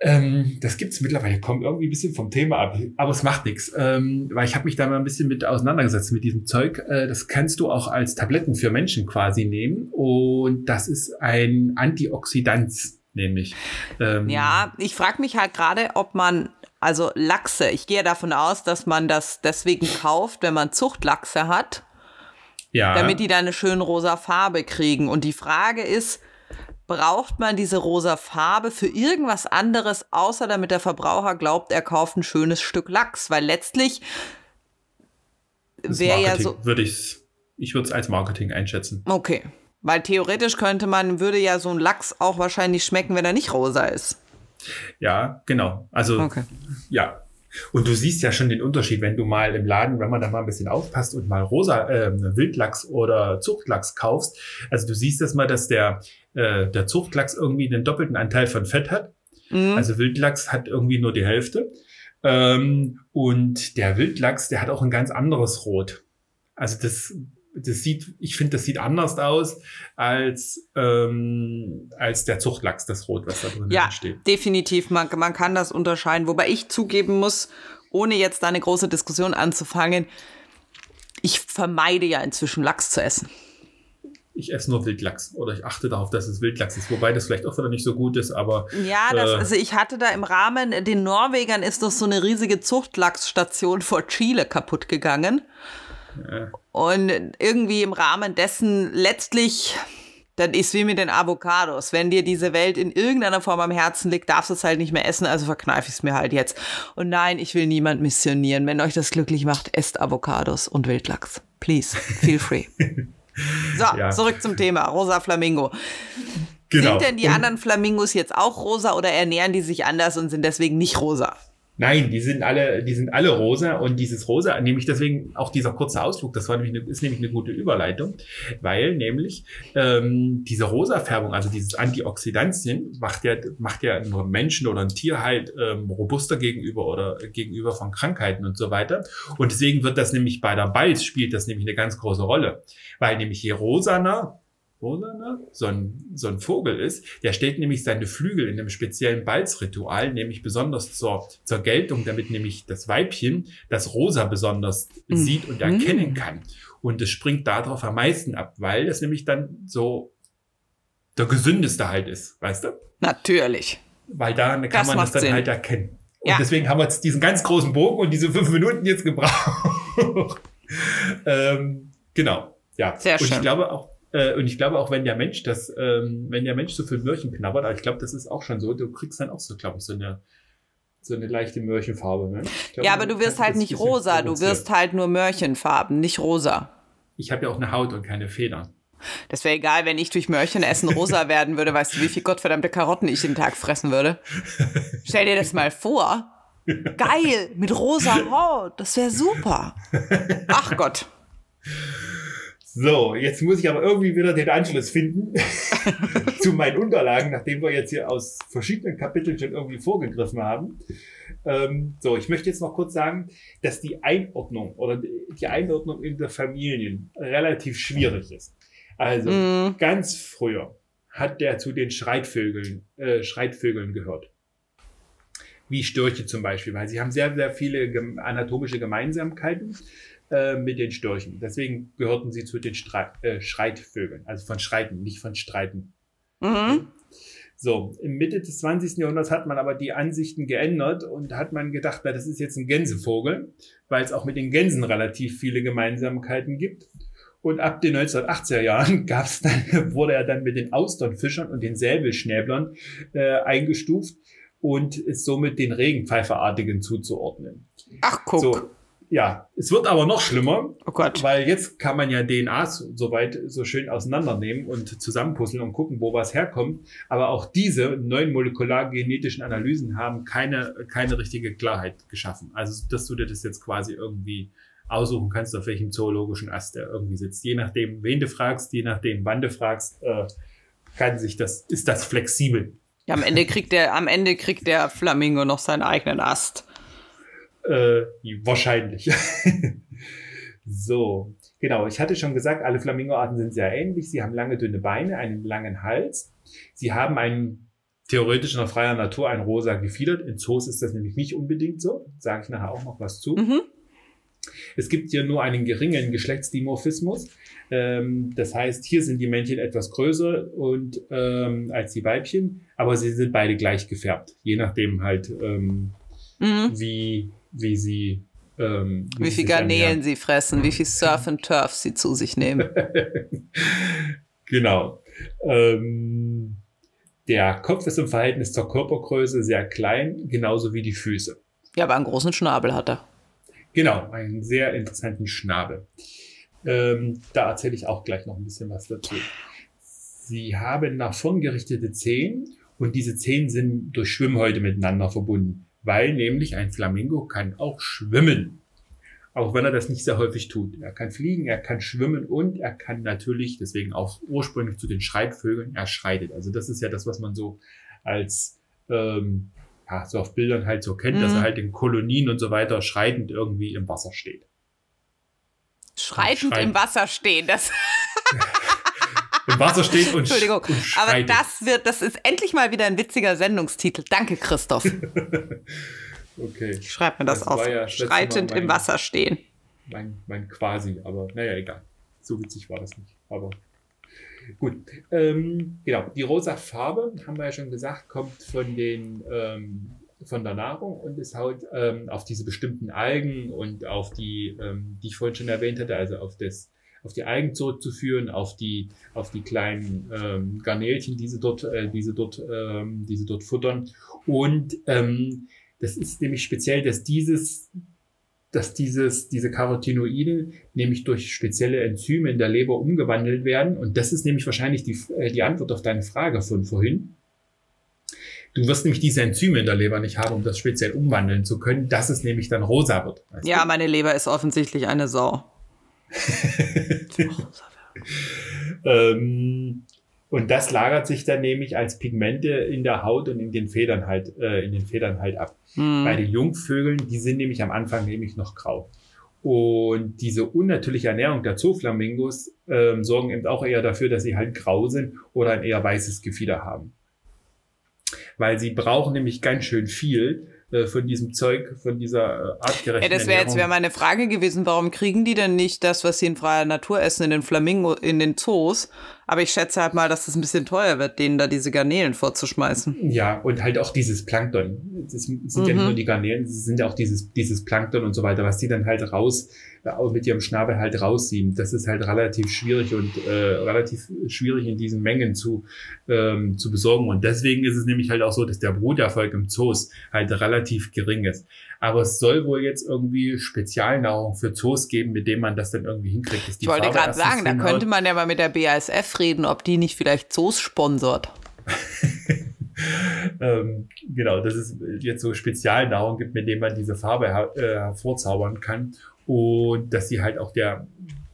ähm, das gibt's mittlerweile, kommt irgendwie ein bisschen vom Thema ab, aber es macht nichts, ähm, weil ich habe mich da mal ein bisschen mit auseinandergesetzt mit diesem Zeug. Äh, das kannst du auch als Tabletten für Menschen quasi nehmen und das ist ein Antioxidant, nämlich. Ähm, ja, ich frage mich halt gerade, ob man also Lachse, ich gehe davon aus, dass man das deswegen kauft, wenn man Zuchtlachse hat. Ja. Damit die dann eine schön rosa Farbe kriegen. Und die Frage ist, braucht man diese rosa Farbe für irgendwas anderes, außer damit der Verbraucher glaubt, er kauft ein schönes Stück Lachs, weil letztlich wäre ja so. Würde ich's, ich würde es als Marketing einschätzen. Okay. Weil theoretisch könnte man, würde ja so ein Lachs auch wahrscheinlich schmecken, wenn er nicht rosa ist. Ja, genau. Also, okay. ja, und du siehst ja schon den Unterschied, wenn du mal im Laden, wenn man da mal ein bisschen aufpasst und mal rosa äh, Wildlachs oder Zuchtlachs kaufst. Also du siehst das mal, dass der, äh, der Zuchtlachs irgendwie den doppelten Anteil von Fett hat. Mhm. Also Wildlachs hat irgendwie nur die Hälfte. Ähm, und der Wildlachs, der hat auch ein ganz anderes Rot. Also das das sieht, ich finde, das sieht anders aus als, ähm, als der Zuchtlachs, das Rot, was da drin ja, steht. Ja, definitiv. Man, man kann das unterscheiden. Wobei ich zugeben muss, ohne jetzt da eine große Diskussion anzufangen, ich vermeide ja inzwischen Lachs zu essen. ich esse nur Wildlachs oder ich achte darauf, dass es Wildlachs ist, wobei das vielleicht auch wieder nicht so gut ist, aber. Ja, das, äh, also ich hatte da im Rahmen, den Norwegern ist doch so eine riesige Zuchtlachsstation vor Chile kaputt gegangen. Ja. Und irgendwie im Rahmen dessen letztlich dann ist wie mit den Avocados. Wenn dir diese Welt in irgendeiner Form am Herzen liegt, darfst du es halt nicht mehr essen, also verkneife ich es mir halt jetzt. Und nein, ich will niemand missionieren. Wenn euch das glücklich macht, esst Avocados und Wildlachs. Please, feel free. so, ja. zurück zum Thema. Rosa Flamingo. Genau. Sind denn die anderen Flamingos jetzt auch rosa oder ernähren die sich anders und sind deswegen nicht rosa? Nein, die sind alle, die sind alle rosa und dieses rosa, nämlich deswegen auch dieser kurze Ausflug, das war nämlich eine, ist nämlich eine gute Überleitung, weil nämlich ähm, diese rosa Färbung, also dieses Antioxidantien, macht ja macht ja einen Menschen oder ein Tier halt ähm, robuster gegenüber oder gegenüber von Krankheiten und so weiter. Und deswegen wird das nämlich bei der Balz spielt das nämlich eine ganz große Rolle, weil nämlich je rosaner ne, so ein, so ein Vogel ist, der stellt nämlich seine Flügel in einem speziellen Balzritual, nämlich besonders zur, zur Geltung, damit nämlich das Weibchen das Rosa besonders mhm. sieht und erkennen kann. Und es springt darauf am meisten ab, weil das nämlich dann so der gesündeste halt ist, weißt du? Natürlich. Weil da kann das man das dann Sinn. halt erkennen. Und ja. deswegen haben wir jetzt diesen ganz großen Bogen und diese fünf Minuten jetzt gebraucht. ähm, genau. Ja. Sehr schön. Und ich glaube auch, äh, und ich glaube auch, wenn der Mensch das, ähm, wenn der Mensch so viel Möhrchen knabbert, aber ich glaube, das ist auch schon so, du kriegst dann auch so, glaube ich, so eine, so eine leichte Möhrchenfarbe. Ne? Glaub, ja, aber du wirst halt nicht rosa, du wirst halt nur Möhrchenfarben, nicht rosa. Ich habe ja auch eine Haut und keine Federn. Das wäre egal, wenn ich durch Möhrchenessen rosa werden würde. Weißt du, wie viel gottverdammte Karotten ich den Tag fressen würde? Stell dir das mal vor. Geil, mit rosa Haut. Das wäre super. Ach Gott. So, jetzt muss ich aber irgendwie wieder den Anschluss finden zu meinen Unterlagen, nachdem wir jetzt hier aus verschiedenen Kapiteln schon irgendwie vorgegriffen haben. Ähm, so, ich möchte jetzt noch kurz sagen, dass die Einordnung oder die Einordnung in der Familien relativ schwierig ist. Also, mm. ganz früher hat der zu den Schreitvögeln, äh, Schreitvögeln gehört. Wie Störche zum Beispiel, weil sie haben sehr, sehr viele anatomische Gemeinsamkeiten äh, mit den Störchen. Deswegen gehörten sie zu den Streit, äh, Schreitvögeln, also von Schreiten, nicht von Streiten. Mhm. So, im Mitte des 20. Jahrhunderts hat man aber die Ansichten geändert und hat man gedacht, na, das ist jetzt ein Gänsevogel, weil es auch mit den Gänsen relativ viele Gemeinsamkeiten gibt. Und ab den 1980er Jahren gab's dann, wurde er dann mit den Austernfischern und den Säbelschnäblern äh, eingestuft und ist somit den Regenpfeiferartigen zuzuordnen. Ach, guck. So, ja, es wird aber noch schlimmer, oh Gott. weil jetzt kann man ja DNA soweit so schön auseinandernehmen und zusammenpuzzeln und gucken, wo was herkommt. Aber auch diese neuen molekulargenetischen Analysen haben keine, keine richtige Klarheit geschaffen. Also, dass du dir das jetzt quasi irgendwie aussuchen kannst, auf welchem zoologischen Ast der irgendwie sitzt. Je nachdem, wen du fragst, je nachdem, wann du fragst, äh, kann sich das, ist das flexibel. Ja, am Ende kriegt der, am Ende kriegt der Flamingo noch seinen eigenen Ast. Äh, wahrscheinlich. so, genau. Ich hatte schon gesagt, alle Flamingoarten sind sehr ähnlich. Sie haben lange, dünne Beine, einen langen Hals. Sie haben einen theoretisch in der freier Natur ein rosa gefiedert. In Zoos ist das nämlich nicht unbedingt so. Sage ich nachher auch noch was zu. Mhm. Es gibt hier nur einen geringen Geschlechtsdimorphismus. Ähm, das heißt, hier sind die Männchen etwas größer und ähm, als die Weibchen, aber sie sind beide gleich gefärbt, je nachdem halt, ähm, mhm. wie wie sie ähm, wie, wie viel Garnelen sie fressen, wie viel Surf and Turf sie zu sich nehmen. genau. Ähm, der Kopf ist im Verhältnis zur Körpergröße sehr klein, genauso wie die Füße. Ja, aber einen großen Schnabel hat er. Genau, einen sehr interessanten Schnabel. Ähm, da erzähle ich auch gleich noch ein bisschen was dazu. Sie haben nach vorn gerichtete Zehen und diese Zehen sind durch Schwimmhäute miteinander verbunden weil nämlich ein Flamingo kann auch schwimmen. Auch wenn er das nicht sehr häufig tut. Er kann fliegen, er kann schwimmen und er kann natürlich, deswegen auch ursprünglich zu den Schreitvögeln, er schreitet. Also das ist ja das, was man so als ähm, ja, so auf Bildern halt so kennt, mhm. dass er halt in Kolonien und so weiter schreitend irgendwie im Wasser steht. Schreitend im Wasser stehen, das. im Wasser steht und Entschuldigung, und aber das wird, das ist endlich mal wieder ein witziger Sendungstitel. Danke, Christoph. okay. Ich schreibe mir das, das auf. Ja Schreitend mein, im Wasser stehen. Mein, mein quasi, aber naja, egal. So witzig war das nicht. Aber Gut, ähm, genau. Die rosa Farbe, haben wir ja schon gesagt, kommt von den ähm, von der Nahrung und ist halt ähm, auf diese bestimmten Algen und auf die, ähm, die ich vorhin schon erwähnt hatte, also auf das auf die Algen zurückzuführen, auf die auf die kleinen ähm, Garnelchen, die sie dort, äh, diese dort, ähm, diese dort futtern. Und ähm, das ist nämlich speziell, dass dieses dass dieses, diese Carotinoide nämlich durch spezielle Enzyme in der Leber umgewandelt werden. Und das ist nämlich wahrscheinlich die, äh, die Antwort auf deine Frage von vorhin. Du wirst nämlich diese Enzyme in der Leber nicht haben, um das speziell umwandeln zu können, dass es nämlich dann rosa wird. Ja, du? meine Leber ist offensichtlich eine Sau. ähm, und das lagert sich dann nämlich als Pigmente in der Haut und in den Federn halt, äh, in den Federn halt ab. Mhm. Bei den Jungvögeln, die sind nämlich am Anfang nämlich noch grau. Und diese unnatürliche Ernährung der Zooflamingos ähm, sorgen eben auch eher dafür, dass sie halt grau sind oder ein eher weißes Gefieder haben. Weil sie brauchen nämlich ganz schön viel, äh, von diesem Zeug, von dieser äh, artgerechten ja, Das wäre jetzt wär meine Frage gewesen, warum kriegen die denn nicht das, was sie in freier Natur essen, in den Flamingo, in den Zoos? Aber ich schätze halt mal, dass das ein bisschen teuer wird, denen da diese Garnelen vorzuschmeißen. Ja, und halt auch dieses Plankton. Das sind mhm. ja nicht mhm. nur die Garnelen, es sind ja auch dieses, dieses Plankton und so weiter, was die dann halt raus, äh, mit ihrem Schnabel halt rausziehen. Das ist halt relativ schwierig und äh, relativ schwierig in diesen Mengen zu, ähm, zu besorgen. Und deswegen ist es nämlich halt auch so, dass der Bruterfolg im Zoos halt relativ gering ist. Aber es soll wohl jetzt irgendwie Spezialnahrung für Zoos geben, mit dem man das dann irgendwie hinkriegt. ich wollte gerade sagen, da könnte man ja mal mit der BASF reden, ob die nicht vielleicht Zoos sponsort. ähm, genau, dass es jetzt so Spezialnahrung gibt, mit dem man diese Farbe her äh, hervorzaubern kann und dass sie halt auch der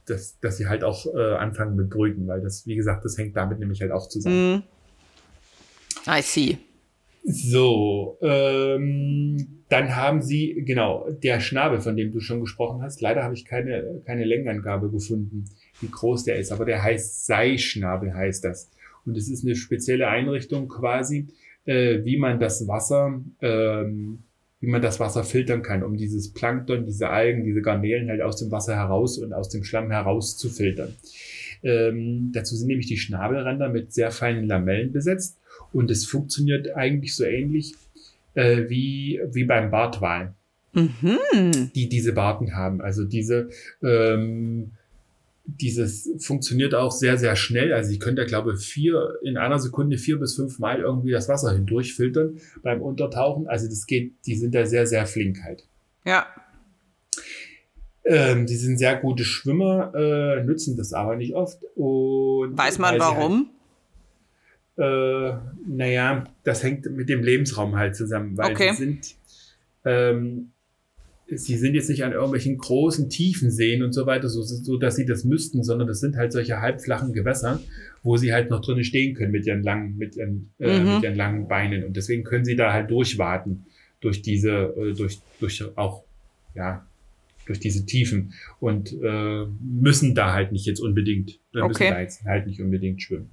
dass, dass sie halt auch äh, anfangen mit Brüten, weil das, wie gesagt, das hängt damit nämlich halt auch zusammen. Mm. I see. So, ähm, dann haben sie, genau, der Schnabel, von dem du schon gesprochen hast. Leider habe ich keine, keine Längenangabe gefunden, wie groß der ist, aber der heißt Seischnabel, heißt das. Und es ist eine spezielle Einrichtung quasi, äh, wie man das Wasser, ähm, wie man das Wasser filtern kann, um dieses Plankton, diese Algen, diese Garnelen halt aus dem Wasser heraus und aus dem Schlamm heraus zu filtern. Ähm, dazu sind nämlich die Schnabelränder mit sehr feinen Lamellen besetzt und es funktioniert eigentlich so ähnlich äh, wie, wie beim Bartwal, mhm. die diese Barten haben. Also diese, ähm, dieses funktioniert auch sehr, sehr schnell. Also können da, glaube ich, vier, in einer Sekunde vier bis fünf Mal irgendwie das Wasser hindurch filtern beim Untertauchen. Also das geht, die sind da sehr, sehr flink halt. Ja. Ähm, die sind sehr gute Schwimmer, äh, nützen das aber nicht oft. Und Weiß man warum? Äh, naja, das hängt mit dem Lebensraum halt zusammen, weil okay. sie sind, ähm, sie sind jetzt nicht an irgendwelchen großen tiefen Seen und so weiter, so, so dass sie das müssten, sondern das sind halt solche halbflachen Gewässer, wo sie halt noch drinnen stehen können mit ihren langen, mit ihren, äh, mhm. mit ihren langen Beinen. Und deswegen können sie da halt durchwaten durch diese, äh, durch, durch auch, ja, durch diese Tiefen und äh, müssen da halt nicht jetzt unbedingt, äh, müssen okay. da jetzt halt nicht unbedingt schwimmen.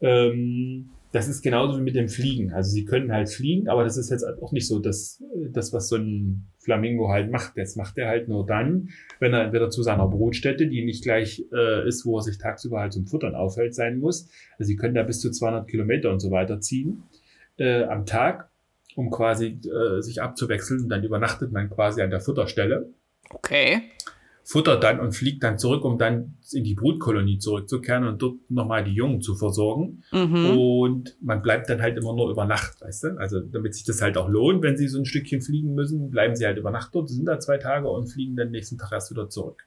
Ähm, das ist genauso wie mit dem Fliegen. Also sie können halt fliegen, aber das ist jetzt auch nicht so das, das was so ein Flamingo halt macht. Das macht er halt nur dann, wenn er entweder zu seiner Brutstätte, die nicht gleich äh, ist, wo er sich tagsüber halt zum Futtern aufhält, sein muss. Also sie können da bis zu 200 Kilometer und so weiter ziehen äh, am Tag, um quasi äh, sich abzuwechseln. Und dann übernachtet man quasi an der Futterstelle. Okay futtert dann und fliegt dann zurück, um dann in die Brutkolonie zurückzukehren und dort nochmal die Jungen zu versorgen. Mhm. Und man bleibt dann halt immer nur über Nacht, weißt du? Also damit sich das halt auch lohnt, wenn sie so ein Stückchen fliegen müssen, bleiben sie halt über Nacht dort, sind da zwei Tage und fliegen dann nächsten Tag erst wieder zurück.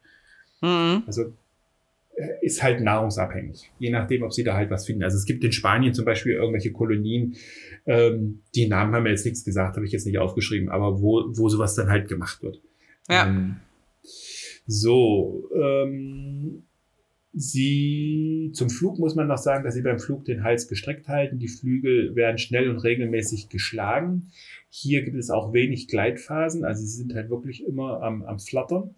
Mhm. Also äh, ist halt nahrungsabhängig, je nachdem, ob sie da halt was finden. Also es gibt in Spanien zum Beispiel irgendwelche Kolonien, ähm, die Namen haben mir jetzt nichts gesagt, habe ich jetzt nicht aufgeschrieben, aber wo, wo sowas dann halt gemacht wird. Ja. Ähm, so, ähm, Sie zum Flug muss man noch sagen, dass sie beim Flug den Hals gestreckt halten. Die Flügel werden schnell und regelmäßig geschlagen. Hier gibt es auch wenig Gleitphasen, also sie sind halt wirklich immer am, am Flattern.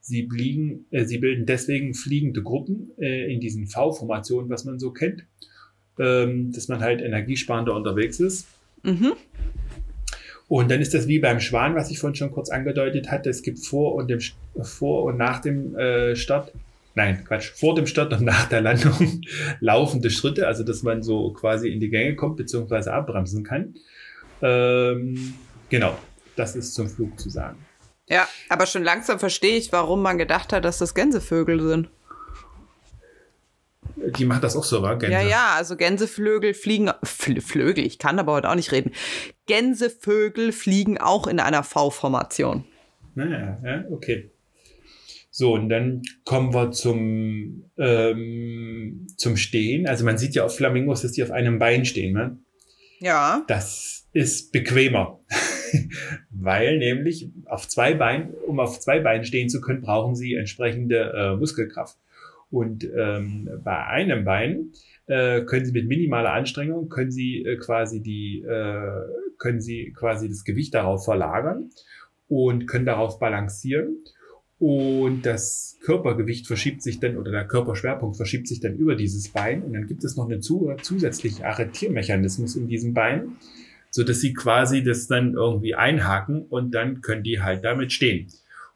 Sie, bliegen, äh, sie bilden deswegen fliegende Gruppen äh, in diesen V-Formationen, was man so kennt, ähm, dass man halt energiesparender unterwegs ist. Mhm. Und dann ist das wie beim Schwan, was ich vorhin schon kurz angedeutet hatte. Es gibt vor und, dem, vor und nach dem äh, Start nein, Quatsch, vor dem Start und nach der Landung laufende Schritte, also dass man so quasi in die Gänge kommt beziehungsweise abbremsen kann. Ähm, genau, das ist zum Flug zu sagen. Ja, aber schon langsam verstehe ich, warum man gedacht hat, dass das Gänsevögel sind. Die macht das auch so, wa? Gänse. Ja, ja, also Gänseflügel fliegen, Fl Flügel, ich kann aber heute auch nicht reden. Gänsevögel fliegen auch in einer V-Formation. Naja, ja, okay. So, und dann kommen wir zum, ähm, zum Stehen. Also man sieht ja auf Flamingos, dass die auf einem Bein stehen. Ne? Ja. Das ist bequemer. Weil nämlich auf zwei Beinen, um auf zwei Beinen stehen zu können, brauchen sie entsprechende äh, Muskelkraft. Und ähm, bei einem Bein äh, können Sie mit minimaler Anstrengung können Sie äh, quasi die äh, können Sie quasi das Gewicht darauf verlagern und können darauf balancieren. Und das Körpergewicht verschiebt sich dann oder der Körperschwerpunkt verschiebt sich dann über dieses Bein. Und dann gibt es noch einen zusätzlichen Arretiermechanismus in diesem Bein, so dass sie quasi das dann irgendwie einhaken und dann können die halt damit stehen.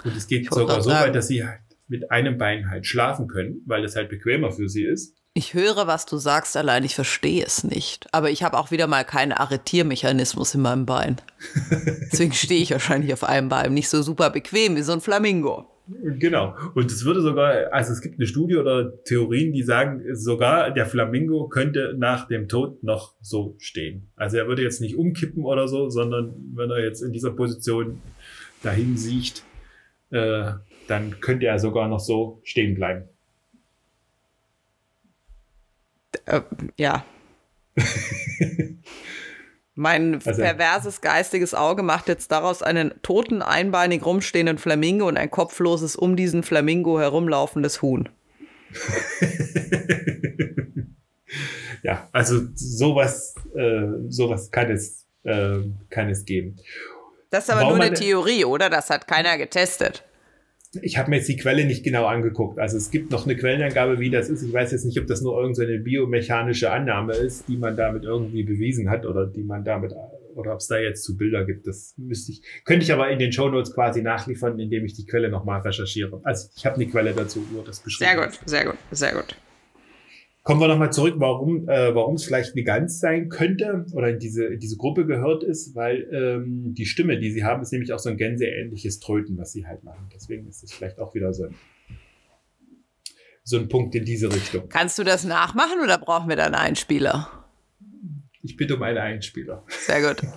Und es geht sogar so weit, dass sie halt mit einem Bein halt schlafen können, weil das halt bequemer für sie ist. Ich höre, was du sagst, allein ich verstehe es nicht. Aber ich habe auch wieder mal keinen Arretiermechanismus in meinem Bein. Deswegen stehe ich wahrscheinlich auf einem Bein. Nicht so super bequem wie so ein Flamingo. Genau. Und es würde sogar, also es gibt eine Studie oder Theorien, die sagen, sogar der Flamingo könnte nach dem Tod noch so stehen. Also er würde jetzt nicht umkippen oder so, sondern wenn er jetzt in dieser Position dahin sieht, äh, dann könnte er sogar noch so stehen bleiben. Äh, ja. mein also, perverses geistiges Auge macht jetzt daraus einen toten, einbeinig rumstehenden Flamingo und ein kopfloses, um diesen Flamingo herumlaufendes Huhn. ja, also sowas, äh, sowas kann es, äh, kann es geben. Das ist aber Warum nur eine Theorie, oder? Das hat keiner getestet. Ich habe mir jetzt die Quelle nicht genau angeguckt. Also es gibt noch eine Quellenangabe, wie das ist. Ich weiß jetzt nicht, ob das nur irgendeine biomechanische Annahme ist, die man damit irgendwie bewiesen hat oder die man damit oder ob es da jetzt zu Bilder gibt. Das müsste ich, könnte ich aber in den Show Notes quasi nachliefern, indem ich die Quelle nochmal recherchiere. Also ich habe eine Quelle dazu, nur das beschrieben. Sehr gut, sehr gut, sehr gut. Kommen wir nochmal zurück, warum äh, warum es vielleicht eine Gans sein könnte oder in diese, in diese Gruppe gehört ist, weil ähm, die Stimme, die sie haben, ist nämlich auch so ein gänseähnliches Tröten, was sie halt machen. Deswegen ist es vielleicht auch wieder so ein, so ein Punkt in diese Richtung. Kannst du das nachmachen oder brauchen wir da einen Einspieler? Ich bitte um einen Einspieler. Sehr gut.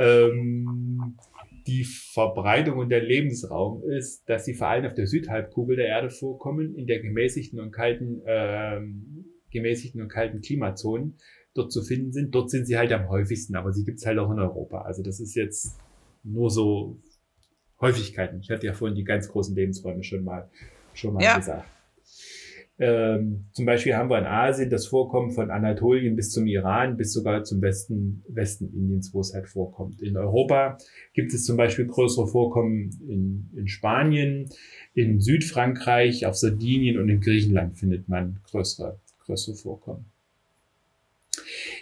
ähm, die Verbreitung und der Lebensraum ist, dass sie vor allem auf der Südhalbkugel der Erde vorkommen, in der gemäßigten und kalten, ähm, gemäßigten und kalten Klimazonen dort zu finden sind. Dort sind sie halt am häufigsten, aber sie gibt's halt auch in Europa. Also das ist jetzt nur so Häufigkeiten. Ich hatte ja vorhin die ganz großen Lebensräume schon mal, schon mal ja. gesagt. Ähm, zum Beispiel haben wir in Asien das Vorkommen von Anatolien bis zum Iran, bis sogar zum Westen, Westen Indiens, wo es halt vorkommt. In Europa gibt es zum Beispiel größere Vorkommen in, in Spanien, in Südfrankreich, auf Sardinien und in Griechenland findet man größere, größere Vorkommen.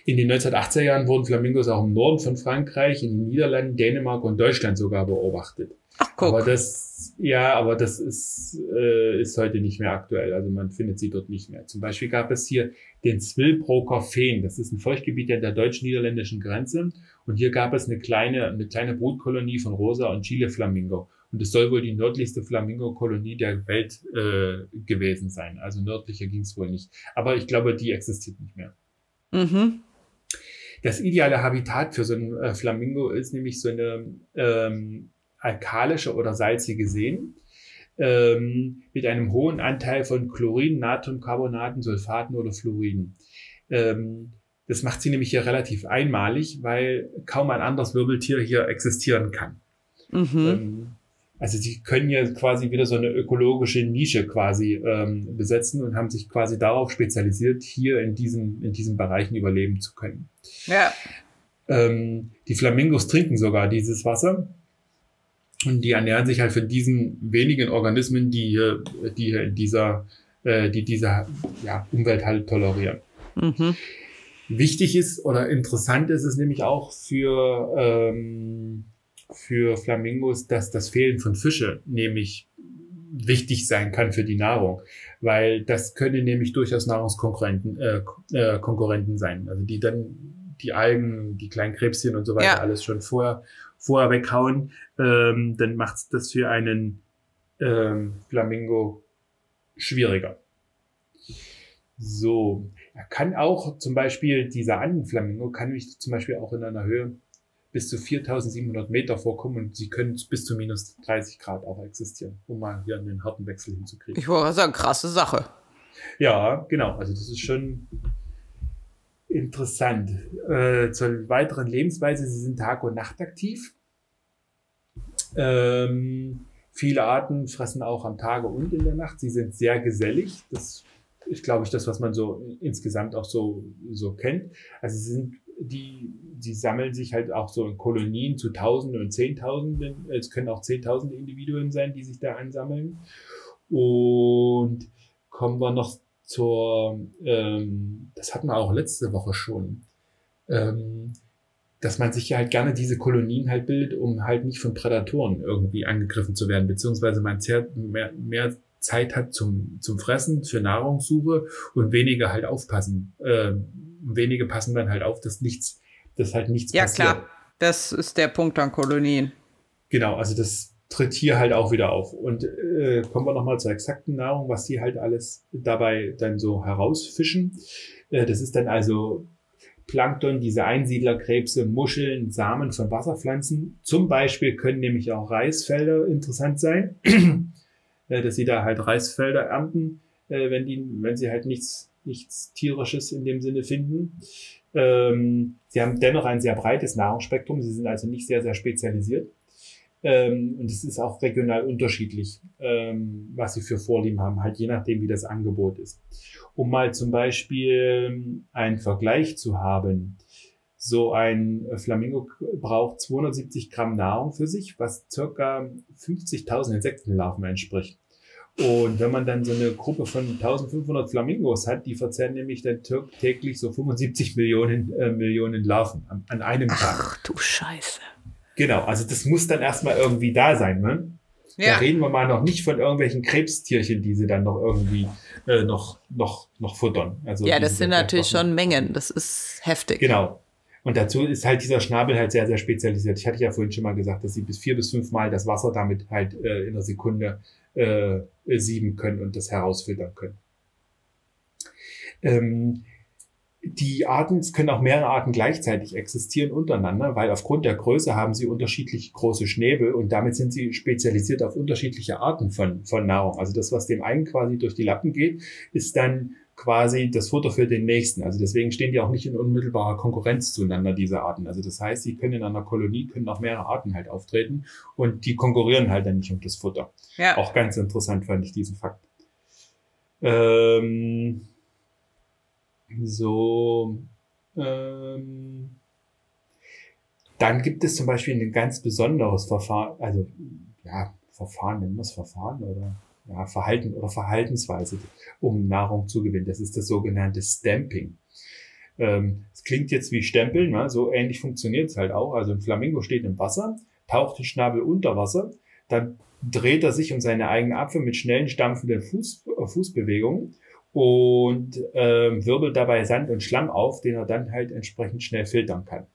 In den 1980er Jahren wurden Flamingos auch im Norden von Frankreich, in den Niederlanden, Dänemark und Deutschland sogar beobachtet. Ach, guck. Aber das, ja, aber das ist, äh, ist heute nicht mehr aktuell. Also man findet sie dort nicht mehr. Zum Beispiel gab es hier den Zwillbroker Feen. Das ist ein Feuchtgebiet an der deutsch-niederländischen Grenze. Und hier gab es eine kleine, eine kleine Brutkolonie von Rosa und Chile Flamingo. Und es soll wohl die nördlichste Flamingo-Kolonie der Welt äh, gewesen sein. Also nördlicher ging es wohl nicht. Aber ich glaube, die existiert nicht mehr. Mhm. Das ideale Habitat für so ein äh, Flamingo ist nämlich so eine ähm, alkalische oder salzige Seen ähm, mit einem hohen Anteil von Chlorin, Natriumcarbonaten, Sulfaten oder Fluoriden. Ähm, das macht sie nämlich hier relativ einmalig, weil kaum ein anderes Wirbeltier hier existieren kann. Mhm. Ähm, also sie können ja quasi wieder so eine ökologische Nische quasi ähm, besetzen und haben sich quasi darauf spezialisiert, hier in diesen, in diesen Bereichen überleben zu können. Ja. Ähm, die Flamingos trinken sogar dieses Wasser und die ernähren sich halt von diesen wenigen Organismen, die hier, die hier in dieser, äh, die diese ja, Umwelt halt tolerieren. Mhm. Wichtig ist oder interessant ist es nämlich auch für, ähm, für Flamingos, dass das Fehlen von Fische nämlich wichtig sein kann für die Nahrung, weil das können nämlich durchaus Nahrungskonkurrenten äh, äh, Konkurrenten sein, also die dann die Algen, die kleinen Krebschen und so weiter ja. alles schon vorher vorher weghauen, ähm, dann macht das für einen ähm, Flamingo schwieriger. So, er kann auch zum Beispiel, dieser Andenflamingo kann mich zum Beispiel auch in einer Höhe bis zu 4700 Meter vorkommen und sie können bis zu minus 30 Grad auch existieren, um mal hier einen harten Wechsel hinzukriegen. Ich wollte sagen, krasse Sache. Ja, genau. Also das ist schon interessant. Äh, zur weiteren Lebensweise, sie sind Tag- und Nacht aktiv. Ähm, viele Arten fressen auch am Tage und in der Nacht. Sie sind sehr gesellig. Das ist, glaube ich, das, was man so insgesamt auch so, so kennt. Also sie sind die, die sammeln sich halt auch so in Kolonien zu Tausenden und Zehntausenden. Es können auch Zehntausende Individuen sein, die sich da ansammeln. Und kommen wir noch zur, ähm, das hatten wir auch letzte Woche schon, ähm, dass man sich ja halt gerne diese Kolonien halt bildet, um halt nicht von Prädatoren irgendwie angegriffen zu werden, beziehungsweise man mehr, mehr Zeit hat zum, zum Fressen, für Nahrungssuche und weniger halt aufpassen. Äh, wenige passen dann halt auf, dass nichts, dass halt nichts ja, passiert. Ja, klar. Das ist der Punkt an Kolonien. Genau, also das tritt hier halt auch wieder auf. Und äh, kommen wir nochmal zur exakten Nahrung, was die halt alles dabei dann so herausfischen. Äh, das ist dann also Plankton, diese Einsiedlerkrebse, Muscheln, Samen von Wasserpflanzen. Zum Beispiel können nämlich auch Reisfelder interessant sein, äh, dass sie da halt Reisfelder ernten, äh, wenn die, wenn sie halt nichts, nichts tierisches in dem Sinne finden. Ähm, sie haben dennoch ein sehr breites Nahrungsspektrum. Sie sind also nicht sehr, sehr spezialisiert. Ähm, und es ist auch regional unterschiedlich, ähm, was sie für Vorlieben haben, halt je nachdem, wie das Angebot ist. Um mal zum Beispiel einen Vergleich zu haben, so ein Flamingo braucht 270 Gramm Nahrung für sich, was circa 50.000 Insektenlarven entspricht. Und wenn man dann so eine Gruppe von 1500 Flamingos hat, die verzehren nämlich dann täglich so 75 Millionen, äh, Millionen Larven an, an einem Tag. Ach du Scheiße. Genau, also das muss dann erstmal irgendwie da sein, ne? Ja. Da reden wir mal noch nicht von irgendwelchen Krebstierchen, die sie dann noch irgendwie äh, noch, noch, noch futtern. Also ja, das sind natürlich schon Mengen. Das ist heftig. Genau. Und dazu ist halt dieser Schnabel halt sehr, sehr spezialisiert. Ich hatte ja vorhin schon mal gesagt, dass sie bis vier bis fünf Mal das Wasser damit halt äh, in einer Sekunde äh, sieben können und das herausfiltern können. Ähm, die Arten, es können auch mehrere Arten gleichzeitig existieren untereinander, weil aufgrund der Größe haben sie unterschiedlich große Schnäbel und damit sind sie spezialisiert auf unterschiedliche Arten von, von Nahrung. Also das, was dem einen quasi durch die Lappen geht, ist dann quasi das Futter für den nächsten. Also deswegen stehen die auch nicht in unmittelbarer Konkurrenz zueinander, diese Arten. Also das heißt, sie können in einer Kolonie, können auch mehrere Arten halt auftreten und die konkurrieren halt dann nicht um das Futter. Ja. Auch ganz interessant fand ich diesen Fakt. Ähm so, ähm, dann gibt es zum Beispiel ein ganz besonderes Verfahren, also ja, Verfahren, nennen wir es Verfahren oder ja, Verhalten oder Verhaltensweise, um Nahrung zu gewinnen. Das ist das sogenannte Stamping. Ähm, es klingt jetzt wie Stempeln, ne? so ähnlich funktioniert es halt auch. Also ein Flamingo steht im Wasser, taucht den Schnabel unter Wasser, dann dreht er sich um seine eigene Apfel mit schnellen, stampfenden Fuß, äh, Fußbewegungen und ähm, wirbelt dabei Sand und Schlamm auf, den er dann halt entsprechend schnell filtern kann.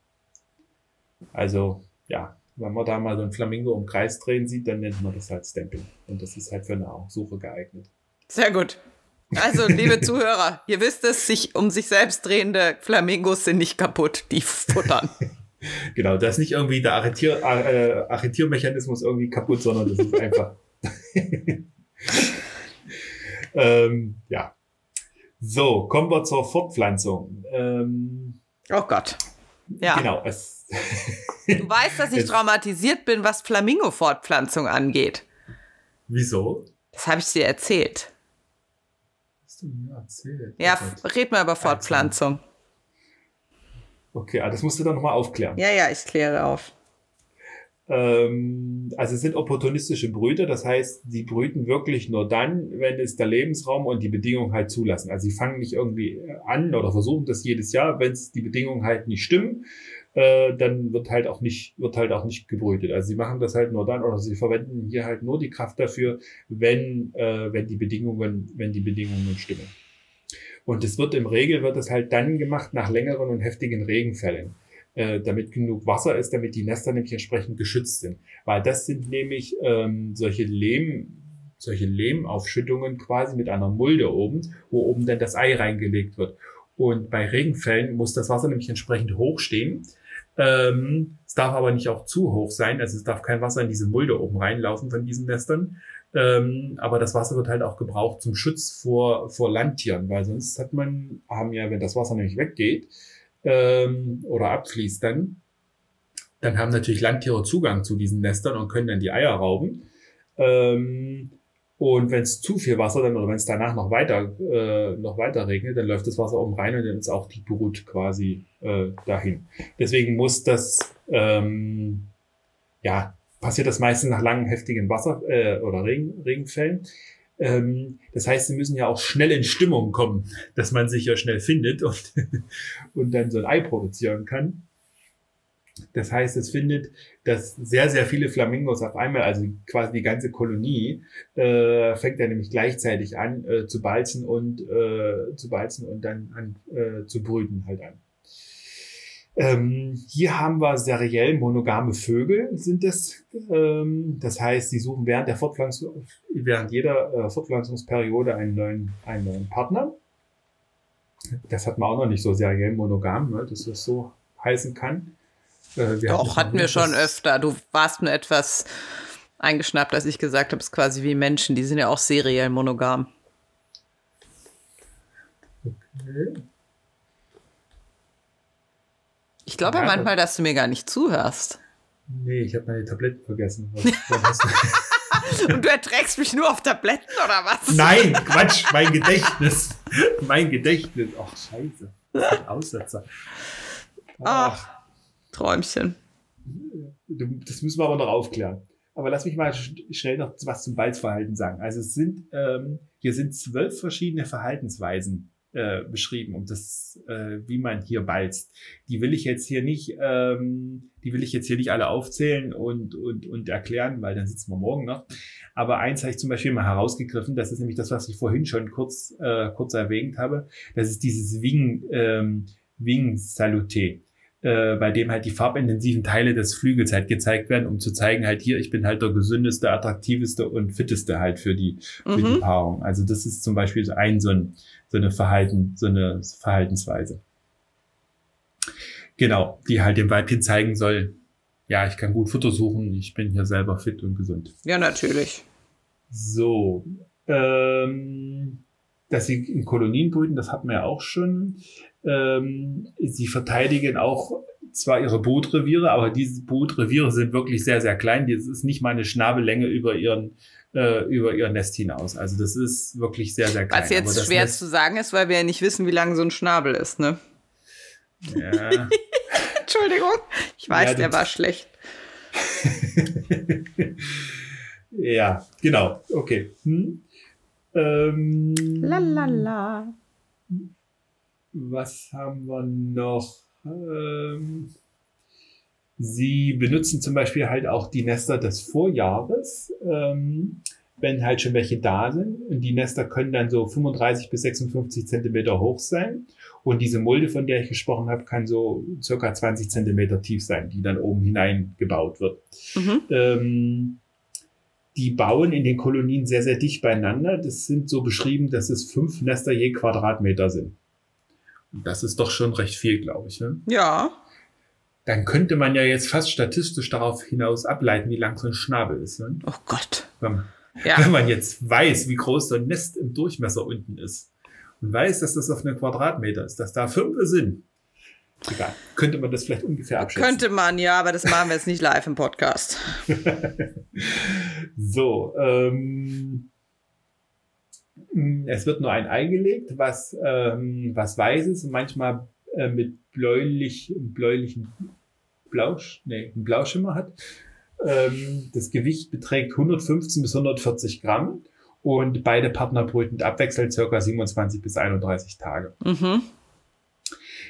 Also ja, wenn man da mal so ein Flamingo im Kreis drehen sieht, dann nennt man das halt Stamping. Und das ist halt für eine Suche geeignet. Sehr gut. Also, liebe Zuhörer, ihr wisst es, sich um sich selbst drehende Flamingos sind nicht kaputt, die futtern. genau, da ist nicht irgendwie der Arretier, äh, Arretiermechanismus irgendwie kaputt, sondern das ist einfach. ähm, ja, so, kommen wir zur Fortpflanzung. Ähm, oh Gott. Ja. Genau. Es du weißt, dass ich traumatisiert bin, was Flamingo-Fortpflanzung angeht. Wieso? Das habe ich dir erzählt. Hast du mir erzählt? Ja, oh red mal über Fortpflanzung. Okay, ah, das musst du dann nochmal aufklären. Ja, ja, ich kläre auf. Ähm, also es sind opportunistische Brüter, das heißt, sie brüten wirklich nur dann, wenn es der Lebensraum und die Bedingungen halt zulassen. Also sie fangen nicht irgendwie an oder versuchen das jedes Jahr, wenn es die Bedingungen halt nicht stimmen, äh, dann wird halt auch nicht, wird halt auch nicht gebrütet. Also sie machen das halt nur dann oder sie verwenden hier halt nur die Kraft dafür, wenn, äh, wenn die Bedingungen, wenn die Bedingungen stimmen. Und es wird im Regel wird es halt dann gemacht nach längeren und heftigen Regenfällen äh, damit genug Wasser ist, damit die Nester nämlich entsprechend geschützt sind. Weil das sind nämlich ähm, solche Lehm, solche Lehmaufschüttungen quasi mit einer Mulde oben, wo oben dann das Ei reingelegt wird. Und bei Regenfällen muss das Wasser nämlich entsprechend hoch stehen. Ähm, es darf aber nicht auch zu hoch sein, also es darf kein Wasser in diese Mulde oben reinlaufen von diesen Nestern. Ähm, aber das Wasser wird halt auch gebraucht zum Schutz vor, vor Landtieren, weil sonst hat man, haben ja, wenn das Wasser nämlich weggeht, ähm, oder abfließt dann, dann haben natürlich Landtiere Zugang zu diesen Nestern und können dann die Eier rauben. Ähm, und wenn es zu viel Wasser dann oder wenn es danach noch weiter äh, noch weiter regnet, dann läuft das Wasser oben rein und dann ist auch die Brut quasi äh, dahin. Deswegen muss das ähm, ja passiert das meistens nach langen heftigen Wasser äh, oder Regen, Regenfällen. Ähm, das heißt, sie müssen ja auch schnell in Stimmung kommen, dass man sich ja schnell findet und, und dann so ein Ei produzieren kann. Das heißt, es findet, dass sehr, sehr viele Flamingos auf einmal, also quasi die ganze Kolonie, äh, fängt dann nämlich gleichzeitig an äh, zu balzen und äh, zu balzen und dann an äh, zu brüten halt an. Ähm, hier haben wir seriell monogame Vögel, sind es. Ähm, das heißt, sie suchen während der Fortpflanzung, während jeder äh, Fortpflanzungsperiode einen neuen, einen neuen Partner. Das hat man auch noch nicht so seriell monogam, ne, dass das so heißen kann. Äh, Doch, hatten wir schon öfter. Du warst nur etwas eingeschnappt, als ich gesagt habe, es ist quasi wie Menschen. Die sind ja auch seriell monogam. Okay. Ich glaube ja, manchmal, dass du mir gar nicht zuhörst. Nee, ich habe meine Tabletten vergessen. Und du erträgst mich nur auf Tabletten oder was? Nein, Quatsch, mein Gedächtnis. Mein Gedächtnis. Ach, scheiße. Das ist Aussetzer. Ach, Träumchen. Das müssen wir aber noch aufklären. Aber lass mich mal schnell noch was zum Balzverhalten sagen. Also es sind, ähm, hier sind zwölf verschiedene Verhaltensweisen äh, beschrieben, um das, äh, wie man hier balzt. Die will ich jetzt hier nicht, ähm, die will ich jetzt hier nicht alle aufzählen und, und, und erklären, weil dann sitzen wir morgen noch. Aber eins habe ich zum Beispiel mal herausgegriffen, das ist nämlich das, was ich vorhin schon kurz, äh, kurz erwähnt habe. Das ist dieses Wing, ähm, Wing Saluté äh, bei dem halt die farbintensiven Teile des Flügels halt gezeigt werden, um zu zeigen, halt hier, ich bin halt der gesündeste, attraktiveste und fitteste halt für die, für mhm. die Paarung. Also das ist zum Beispiel ein so, ein, so eine Verhalten, so eine Verhaltensweise. Genau, die halt dem Weibchen zeigen soll, ja, ich kann gut Futter suchen, ich bin hier selber fit und gesund. Ja, natürlich. So, ähm, dass sie in Kolonien brüten, das hatten wir ja auch schon. Ähm, sie verteidigen auch zwar ihre Brutreviere, aber diese Brutreviere sind wirklich sehr, sehr klein. Das ist nicht mal eine Schnabellänge über ihren äh, über ihr Nest hinaus. Also das ist wirklich sehr, sehr klein. Was jetzt schwer Nest zu sagen ist, weil wir ja nicht wissen, wie lang so ein Schnabel ist, ne? Ja. Entschuldigung, ich weiß, ja, der war schlecht. ja, genau. Okay. Hm. Ähm, la Was haben wir noch? Ähm, sie benutzen zum Beispiel halt auch die Nester des Vorjahres, ähm, wenn halt schon welche da sind. Und die Nester können dann so 35 bis 56 Zentimeter hoch sein. Und diese Mulde, von der ich gesprochen habe, kann so circa 20 Zentimeter tief sein, die dann oben hinein gebaut wird. Mhm. Ähm, die bauen in den Kolonien sehr, sehr dicht beieinander. Das sind so beschrieben, dass es fünf Nester je Quadratmeter sind. Das ist doch schon recht viel, glaube ich. Ne? Ja. Dann könnte man ja jetzt fast statistisch darauf hinaus ableiten, wie lang so ein Schnabel ist. Ne? Oh Gott. Wenn man, ja. wenn man jetzt weiß, wie groß so ein Nest im Durchmesser unten ist und weiß, dass das auf einem Quadratmeter ist, dass da fünf sind, Egal. Könnte man das vielleicht ungefähr abschätzen? Könnte man, ja, aber das machen wir jetzt nicht live im Podcast. so, ähm, es wird nur ein Ei gelegt, was, ähm, was weiß ist und manchmal äh, mit bläulich, bläulichen Blausch, nee, einen Blauschimmer hat. Ähm, das Gewicht beträgt 115 bis 140 Gramm und beide Partner brüten abwechselnd circa 27 bis 31 Tage. Mhm.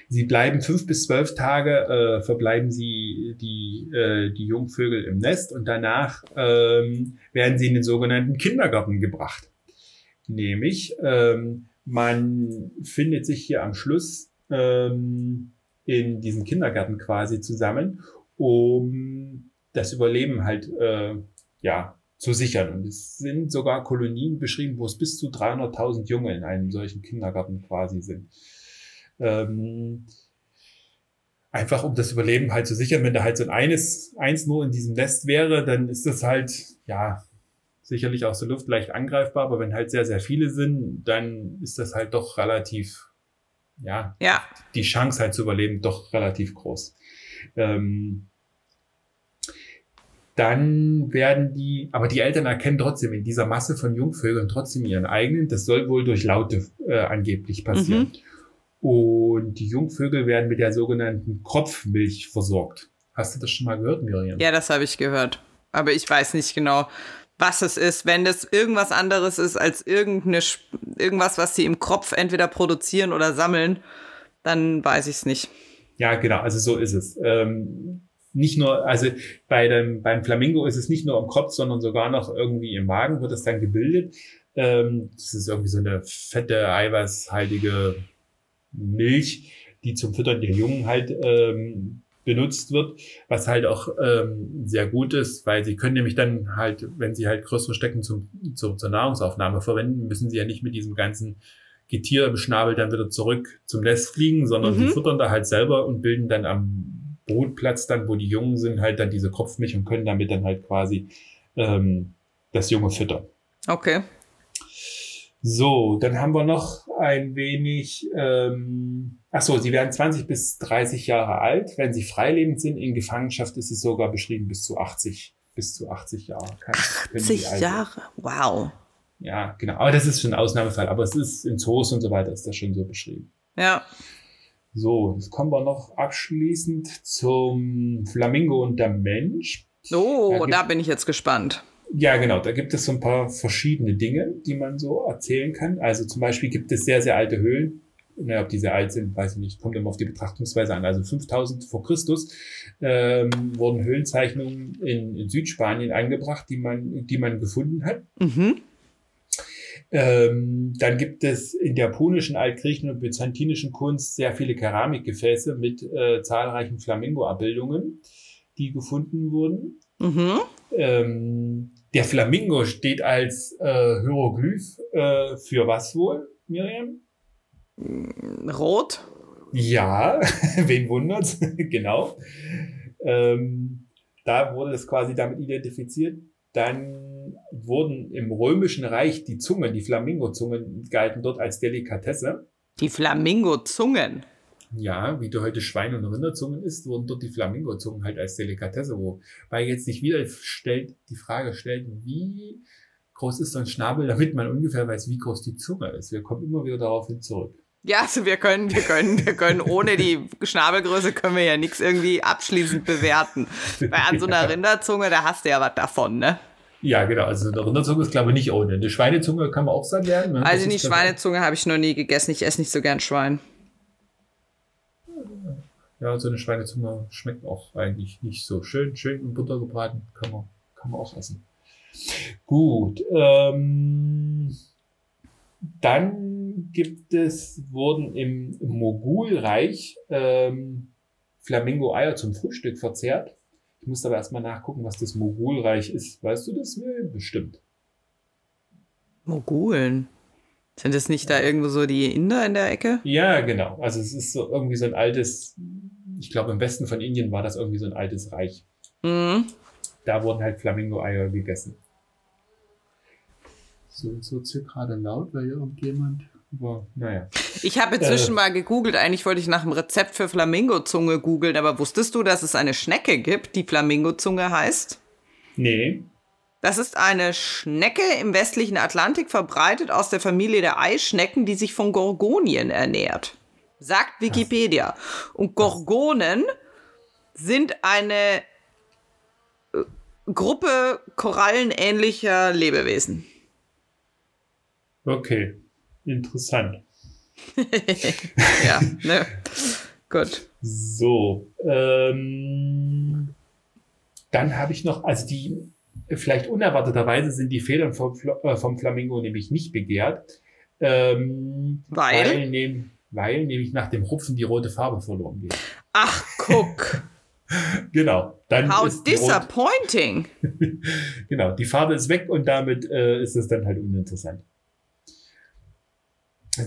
Sie bleiben fünf bis zwölf Tage, äh, verbleiben sie die, äh, die Jungvögel im Nest und danach ähm, werden sie in den sogenannten Kindergarten gebracht. Nämlich, ähm, man findet sich hier am Schluss ähm, in diesem Kindergarten quasi zusammen, um das Überleben halt äh, ja zu sichern. Und es sind sogar Kolonien beschrieben, wo es bis zu 300.000 Junge in einem solchen Kindergarten quasi sind. Ähm, einfach um das Überleben halt zu sichern. Wenn da halt so ein eines, eins nur in diesem Nest wäre, dann ist das halt, ja, sicherlich aus der Luft leicht angreifbar, aber wenn halt sehr, sehr viele sind, dann ist das halt doch relativ, ja, ja. die Chance halt zu überleben doch relativ groß. Ähm, dann werden die, aber die Eltern erkennen trotzdem in dieser Masse von Jungvögeln trotzdem ihren eigenen. Das soll wohl durch Laute äh, angeblich passieren. Mhm. Und die Jungvögel werden mit der sogenannten Kropfmilch versorgt. Hast du das schon mal gehört, Miriam? Ja, das habe ich gehört. Aber ich weiß nicht genau, was es ist. Wenn das irgendwas anderes ist als irgendeine, irgendwas, was sie im Kropf entweder produzieren oder sammeln, dann weiß ich es nicht. Ja, genau. Also so ist es. Ähm, nicht nur, also bei dem, beim Flamingo ist es nicht nur im Kopf, sondern sogar noch irgendwie im Magen wird es dann gebildet. Ähm, das ist irgendwie so eine fette, eiweißhaltige Milch, die zum Füttern der Jungen halt ähm, benutzt wird, was halt auch ähm, sehr gut ist, weil sie können nämlich dann halt, wenn sie halt größere Stecken zum, zum, zur Nahrungsaufnahme verwenden, müssen sie ja nicht mit diesem ganzen Getier im Schnabel dann wieder zurück zum Nest fliegen, sondern mhm. sie futtern da halt selber und bilden dann am Brutplatz dann, wo die Jungen sind, halt dann diese Kopfmilch und können damit dann halt quasi ähm, das Junge füttern. Okay. So, dann haben wir noch ein wenig, ähm, ach so, sie werden 20 bis 30 Jahre alt. Wenn sie freilebend sind, in Gefangenschaft ist es sogar beschrieben bis zu 80, bis zu 80 Jahre. Kann, 80 Jahre, wow. Ja, genau. Aber das ist schon ein Ausnahmefall. Aber es ist in Zoos und so weiter ist das schon so beschrieben. Ja. So, jetzt kommen wir noch abschließend zum Flamingo und der Mensch. Oh, da, da bin ich jetzt gespannt. Ja, genau. Da gibt es so ein paar verschiedene Dinge, die man so erzählen kann. Also zum Beispiel gibt es sehr, sehr alte Höhlen. Naja, ob die sehr alt sind, weiß ich nicht. Kommt immer auf die Betrachtungsweise an. Also 5000 vor Christus ähm, wurden Höhlenzeichnungen in, in, Südspanien eingebracht, die man, die man gefunden hat. Mhm. Ähm, dann gibt es in der punischen, altgriechen und byzantinischen Kunst sehr viele Keramikgefäße mit äh, zahlreichen Flamingo-Abbildungen, die gefunden wurden. Mhm. Ähm, der Flamingo steht als äh, Hieroglyph äh, für was wohl, Miriam? Rot? Ja, wen wundert's? genau. Ähm, da wurde es quasi damit identifiziert. Dann wurden im Römischen Reich die Zungen, die Flamingo-Zungen, galten dort als Delikatesse. Die Flamingo-Zungen? Ja, wie du heute Schwein- und Rinderzungen isst, wurden dort die Flamingozungen halt als Delikatesse, wobei jetzt nicht wieder stellt, die Frage stellt, wie groß ist so ein Schnabel, damit man ungefähr weiß, wie groß die Zunge ist. Wir kommen immer wieder darauf hin zurück. Ja, also wir können, wir können, wir können ohne die Schnabelgröße können wir ja nichts irgendwie abschließend bewerten. Weil an so einer Rinderzunge, da hast du ja was davon, ne? Ja, genau. Also eine Rinderzunge ist, glaube ich, nicht ohne. Eine Schweinezunge kann man auch satt werden. Ne? Also die Schweinezunge habe ich noch nie gegessen. Ich esse nicht so gern Schwein. Ja, so eine Schweinezunge schmeckt auch eigentlich nicht so schön. Schön in Butter gebraten kann man, kann man auch essen. Gut. Ähm, dann gibt es, wurden im Mogulreich ähm, Flamingo-Eier zum Frühstück verzehrt. Ich muss aber erstmal nachgucken, was das Mogulreich ist. Weißt du das, Bestimmt. Mogulen? Sind es nicht da irgendwo so die Inder in der Ecke? Ja, genau. Also es ist so irgendwie so ein altes, ich glaube im Westen von Indien war das irgendwie so ein altes Reich. Mhm. Da wurden halt Flamingo-Eier gegessen. So, so wird gerade laut, weil irgendjemand. Aber naja. Ich habe inzwischen äh, mal gegoogelt. Eigentlich wollte ich nach einem Rezept für Flamingo-Zunge googeln, aber wusstest du, dass es eine Schnecke gibt, die Flamingo-Zunge heißt? Nee. Das ist eine Schnecke im westlichen Atlantik, verbreitet aus der Familie der Eischnecken, die sich von Gorgonien ernährt. Sagt Wikipedia. Und Gorgonen sind eine äh, Gruppe korallenähnlicher Lebewesen. Okay, interessant. ja, ne? Gut. So, ähm, dann habe ich noch, also die, vielleicht unerwarteterweise sind die Federn vom, äh, vom Flamingo nämlich nicht begehrt. Ähm, weil? Weil, nehm, weil nämlich nach dem Rupfen die rote Farbe verloren geht. Ach, guck. genau. Dann How ist die disappointing. genau, die Farbe ist weg und damit äh, ist es dann halt uninteressant.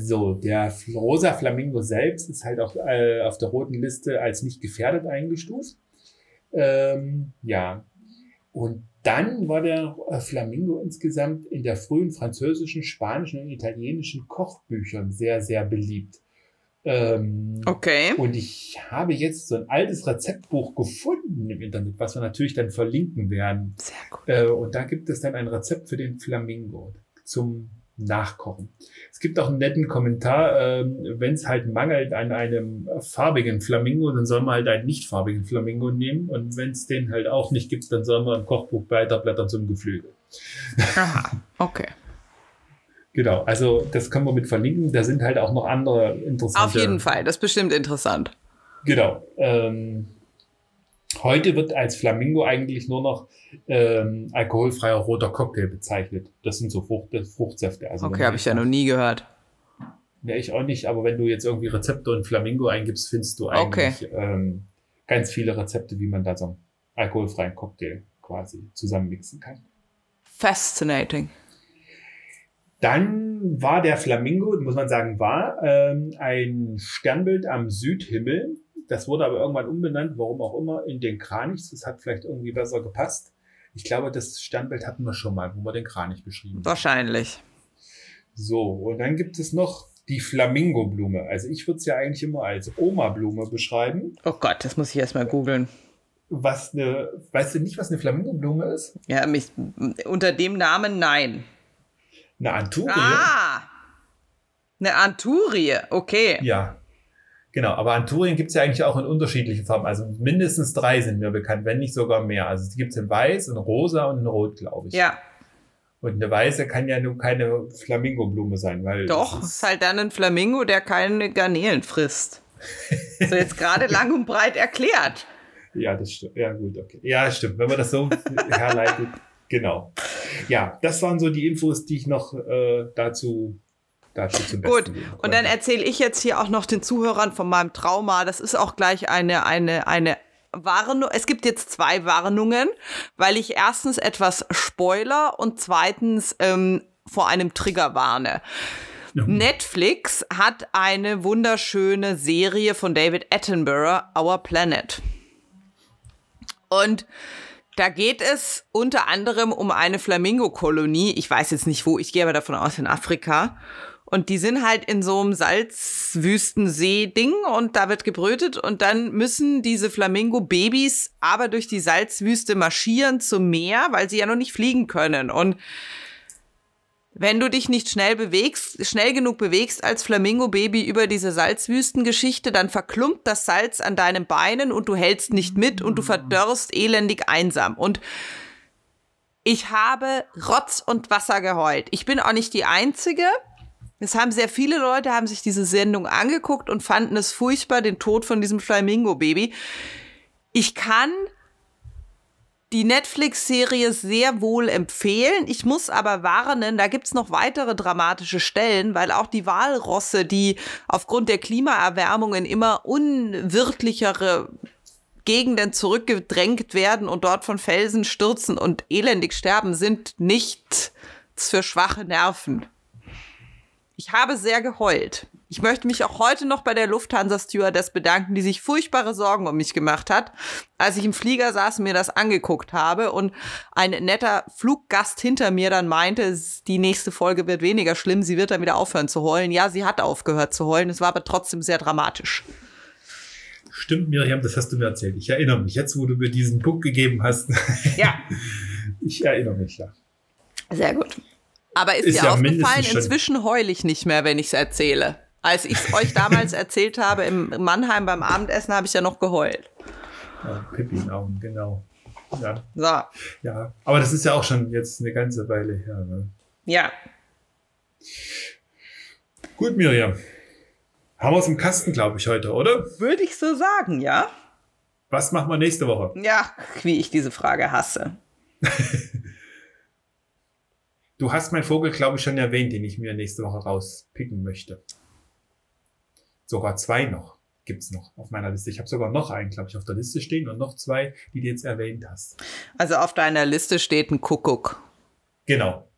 So, der rosa Flamingo selbst ist halt auch äh, auf der roten Liste als nicht gefährdet eingestuft. Ähm, ja, und dann war der äh, Flamingo insgesamt in der frühen französischen, spanischen und italienischen Kochbüchern sehr, sehr beliebt. Ähm, Okay. und ich habe jetzt so ein altes Rezeptbuch gefunden im Internet, was wir natürlich dann verlinken werden. Sehr gut. Äh, und da gibt es dann ein Rezept für den Flamingo zum Nachkochen. Es gibt auch einen netten Kommentar, ähm, wenn es halt mangelt an einem farbigen Flamingo, dann soll man halt einen nicht farbigen Flamingo nehmen. Und wenn es den halt auch nicht gibt, dann soll man im Kochbuch weiterblättern zum Geflügel. Aha. Okay. Genau, also das können wir mit verlinken. Da sind halt auch noch andere interessante Auf jeden Fall. Das ist bestimmt interessant. Genau. Ähm, heute wird als Flamingo eigentlich nur noch ähm, alkoholfreier roter Cocktail bezeichnet. Das sind so Frucht, Fruchtsäfte. Also Okay, habe ich ja noch nie gehört. Ja, ich auch nicht, aber wenn du jetzt irgendwie Rezepte und Flamingo eingibst, findest du eigentlich ähm, ganz viele Rezepte, wie man da so einen alkoholfreien Cocktail quasi zusammenmixen kann. Fascinating. Dann war der Flamingo, muss man sagen, war ähm, ein Sternbild am Südhimmel. Das wurde aber irgendwann umbenannt, warum auch immer, in den Kranich. Das hat vielleicht irgendwie besser gepasst. Ich glaube, das Sternbild hatten wir schon mal, wo wir den Kranich beschrieben haben. Wahrscheinlich. So, und dann gibt es noch die Flamingo-Blume. Also ich würde es ja eigentlich immer als Oma-Blume beschreiben. Oh Gott, das muss ich erstmal googeln. Was eine, weißt du nicht, was eine Flamingo-Blume ist? Ja, mich, unter dem Namen nein. Eine Anturie? Ah! Eine Anturie, okay. Ja. Genau, aber Anturien gibt es ja eigentlich auch in unterschiedlichen Farben. Also mindestens drei sind mir bekannt, wenn nicht sogar mehr. Also die gibt es in Weiß, in Rosa und in Rot, glaube ich. Ja, Und eine Weiße kann ja nur keine Flamingo-Blume sein, weil doch. das Ist halt dann ein Flamingo, der keine Garnelen frisst. So jetzt gerade lang und breit erklärt. Ja, das stimmt. Ja, gut, okay. Ja, stimmt. Wenn man das so herleitet, genau. Ja, das waren so die Infos, die ich noch äh, dazu, Gut, und dann erzähle ich jetzt hier auch noch den Zuhörern von meinem Trauma. Das ist auch gleich eine, eine, eine Warnung. Es gibt jetzt zwei Warnungen, weil ich erstens etwas spoiler und zweitens ähm, vor einem Trigger warne. Netflix hat eine wunderschöne Serie von David Attenborough, Our Planet. Und da geht es unter anderem um eine Flamingo-Kolonie. Ich weiß jetzt nicht wo, ich gehe aber davon aus in Afrika. Und die sind halt in so einem Salzwüstensee-Ding und da wird gebrütet und dann müssen diese Flamingo-Babys aber durch die Salzwüste marschieren zum Meer, weil sie ja noch nicht fliegen können. Und wenn du dich nicht schnell bewegst, schnell genug bewegst als Flamingo-Baby über diese Salzwüstengeschichte, dann verklumpt das Salz an deinen Beinen und du hältst nicht mit und du verdörrst elendig einsam. Und ich habe Rotz und Wasser geheult. Ich bin auch nicht die Einzige. Es haben sehr viele Leute, haben sich diese Sendung angeguckt und fanden es furchtbar, den Tod von diesem Flamingo-Baby. Ich kann die Netflix-Serie sehr wohl empfehlen. Ich muss aber warnen, da gibt's noch weitere dramatische Stellen, weil auch die Walrosse, die aufgrund der Klimaerwärmung in immer unwirtlichere Gegenden zurückgedrängt werden und dort von Felsen stürzen und elendig sterben, sind nicht für schwache Nerven. Ich habe sehr geheult. Ich möchte mich auch heute noch bei der Lufthansa-Stewardess bedanken, die sich furchtbare Sorgen um mich gemacht hat, als ich im Flieger saß und mir das angeguckt habe und ein netter Fluggast hinter mir dann meinte, es- die nächste Folge wird weniger schlimm, sie wird dann wieder aufhören zu heulen. Ja, sie hat aufgehört zu heulen, es war aber trotzdem sehr dramatisch. Stimmt, Miriam, das hast du mir erzählt. Ich erinnere mich. Jetzt, wo du mir diesen Punkt gegeben hast, Ja. ich erinnere mich, ja. Sehr gut. Aber ist, Ist dir ja aufgefallen, inzwischen heule ich nicht mehr, wenn ich es erzähle. Als ich es euch damals erzählt habe im Mannheim beim Abendessen, habe ich ja noch geheult. ja Pippi in Augen, genau. Ja. So. Ja. Aber das ist ja auch schon jetzt eine ganze Weile her. Ne? Ja. Gut, Miriam. Haben wir es im Kasten, glaube ich, heute, oder? Würde ich so sagen, ja? Was machen wir nächste Woche? Ja, wie ich diese Frage hasse. Du hast meinen Vogel, glaube ich, schon erwähnt, den ich mir nächste Woche rauspicken möchte. Sogar zwei noch gibt's noch auf meiner Liste. Ich habe sogar noch einen, glaube ich, auf der Liste stehen und noch zwei, die du jetzt erwähnt hast. Also auf deiner Liste steht ein Kuckuck. Genau.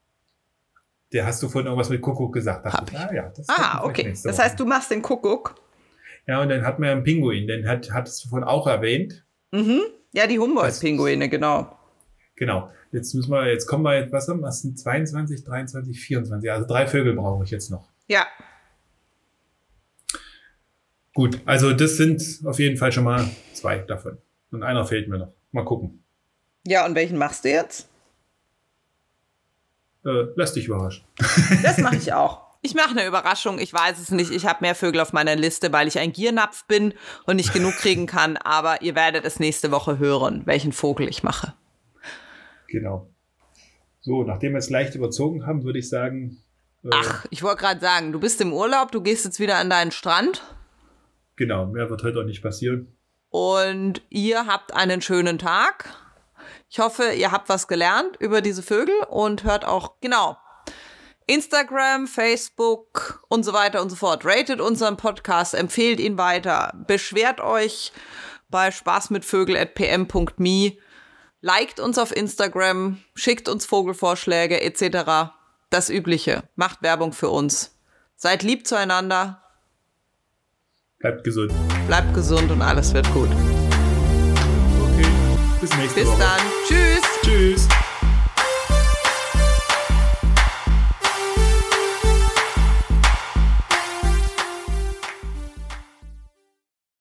Der hast du vorhin irgendwas mit Kuckuck gesagt. Hab ich. Ah, ja, das Ah, okay. Das heißt, du machst den Kuckuck. Ja, und dann hat man einen Pinguin, den hat, hattest du vorhin auch erwähnt. Mhm. Ja, die Humboldt-Pinguine, genau. Genau. Jetzt müssen wir, jetzt kommen wir, jetzt, was haben wir, das sind 22, 23, 24. Also drei Vögel brauche ich jetzt noch. Ja, Gut, also das sind auf jeden Fall schon mal zwei davon. Und einer fehlt mir noch. Mal gucken. Ja, und welchen machst du jetzt? Äh, lass dich überraschen. Das mache ich auch. Ich mache eine Überraschung. Ich weiß es nicht. Ich habe mehr Vögel auf meiner Liste, weil ich ein Giernapf bin und nicht genug kriegen kann. Aber ihr werdet es nächste Woche hören, welchen Vogel ich mache. Genau. So, nachdem wir es leicht überzogen haben, würde ich sagen, äh, Ach, ich wollte gerade sagen, du bist im Urlaub, du gehst jetzt wieder an deinen Strand genau, mehr wird heute auch nicht passieren. und ihr habt einen schönen Tag. Ich hoffe, ihr habt was gelernt über diese Vögel und hört auch, genau, Instagram, Facebook und so weiter und so fort. Ratet unseren Podcast, empfehlt ihn weiter, beschwert euch bei spaßmitvögel.pm.me, liked uns auf Instagram, schickt uns Vogelvorschläge etc. Das Übliche. Macht Werbung für uns. Seid lieb zueinander, Bleibt gesund. bleibt gesund und alles wird gut. Okay, bis nächste Bis Woche. dann. Tschüss. Tschüss.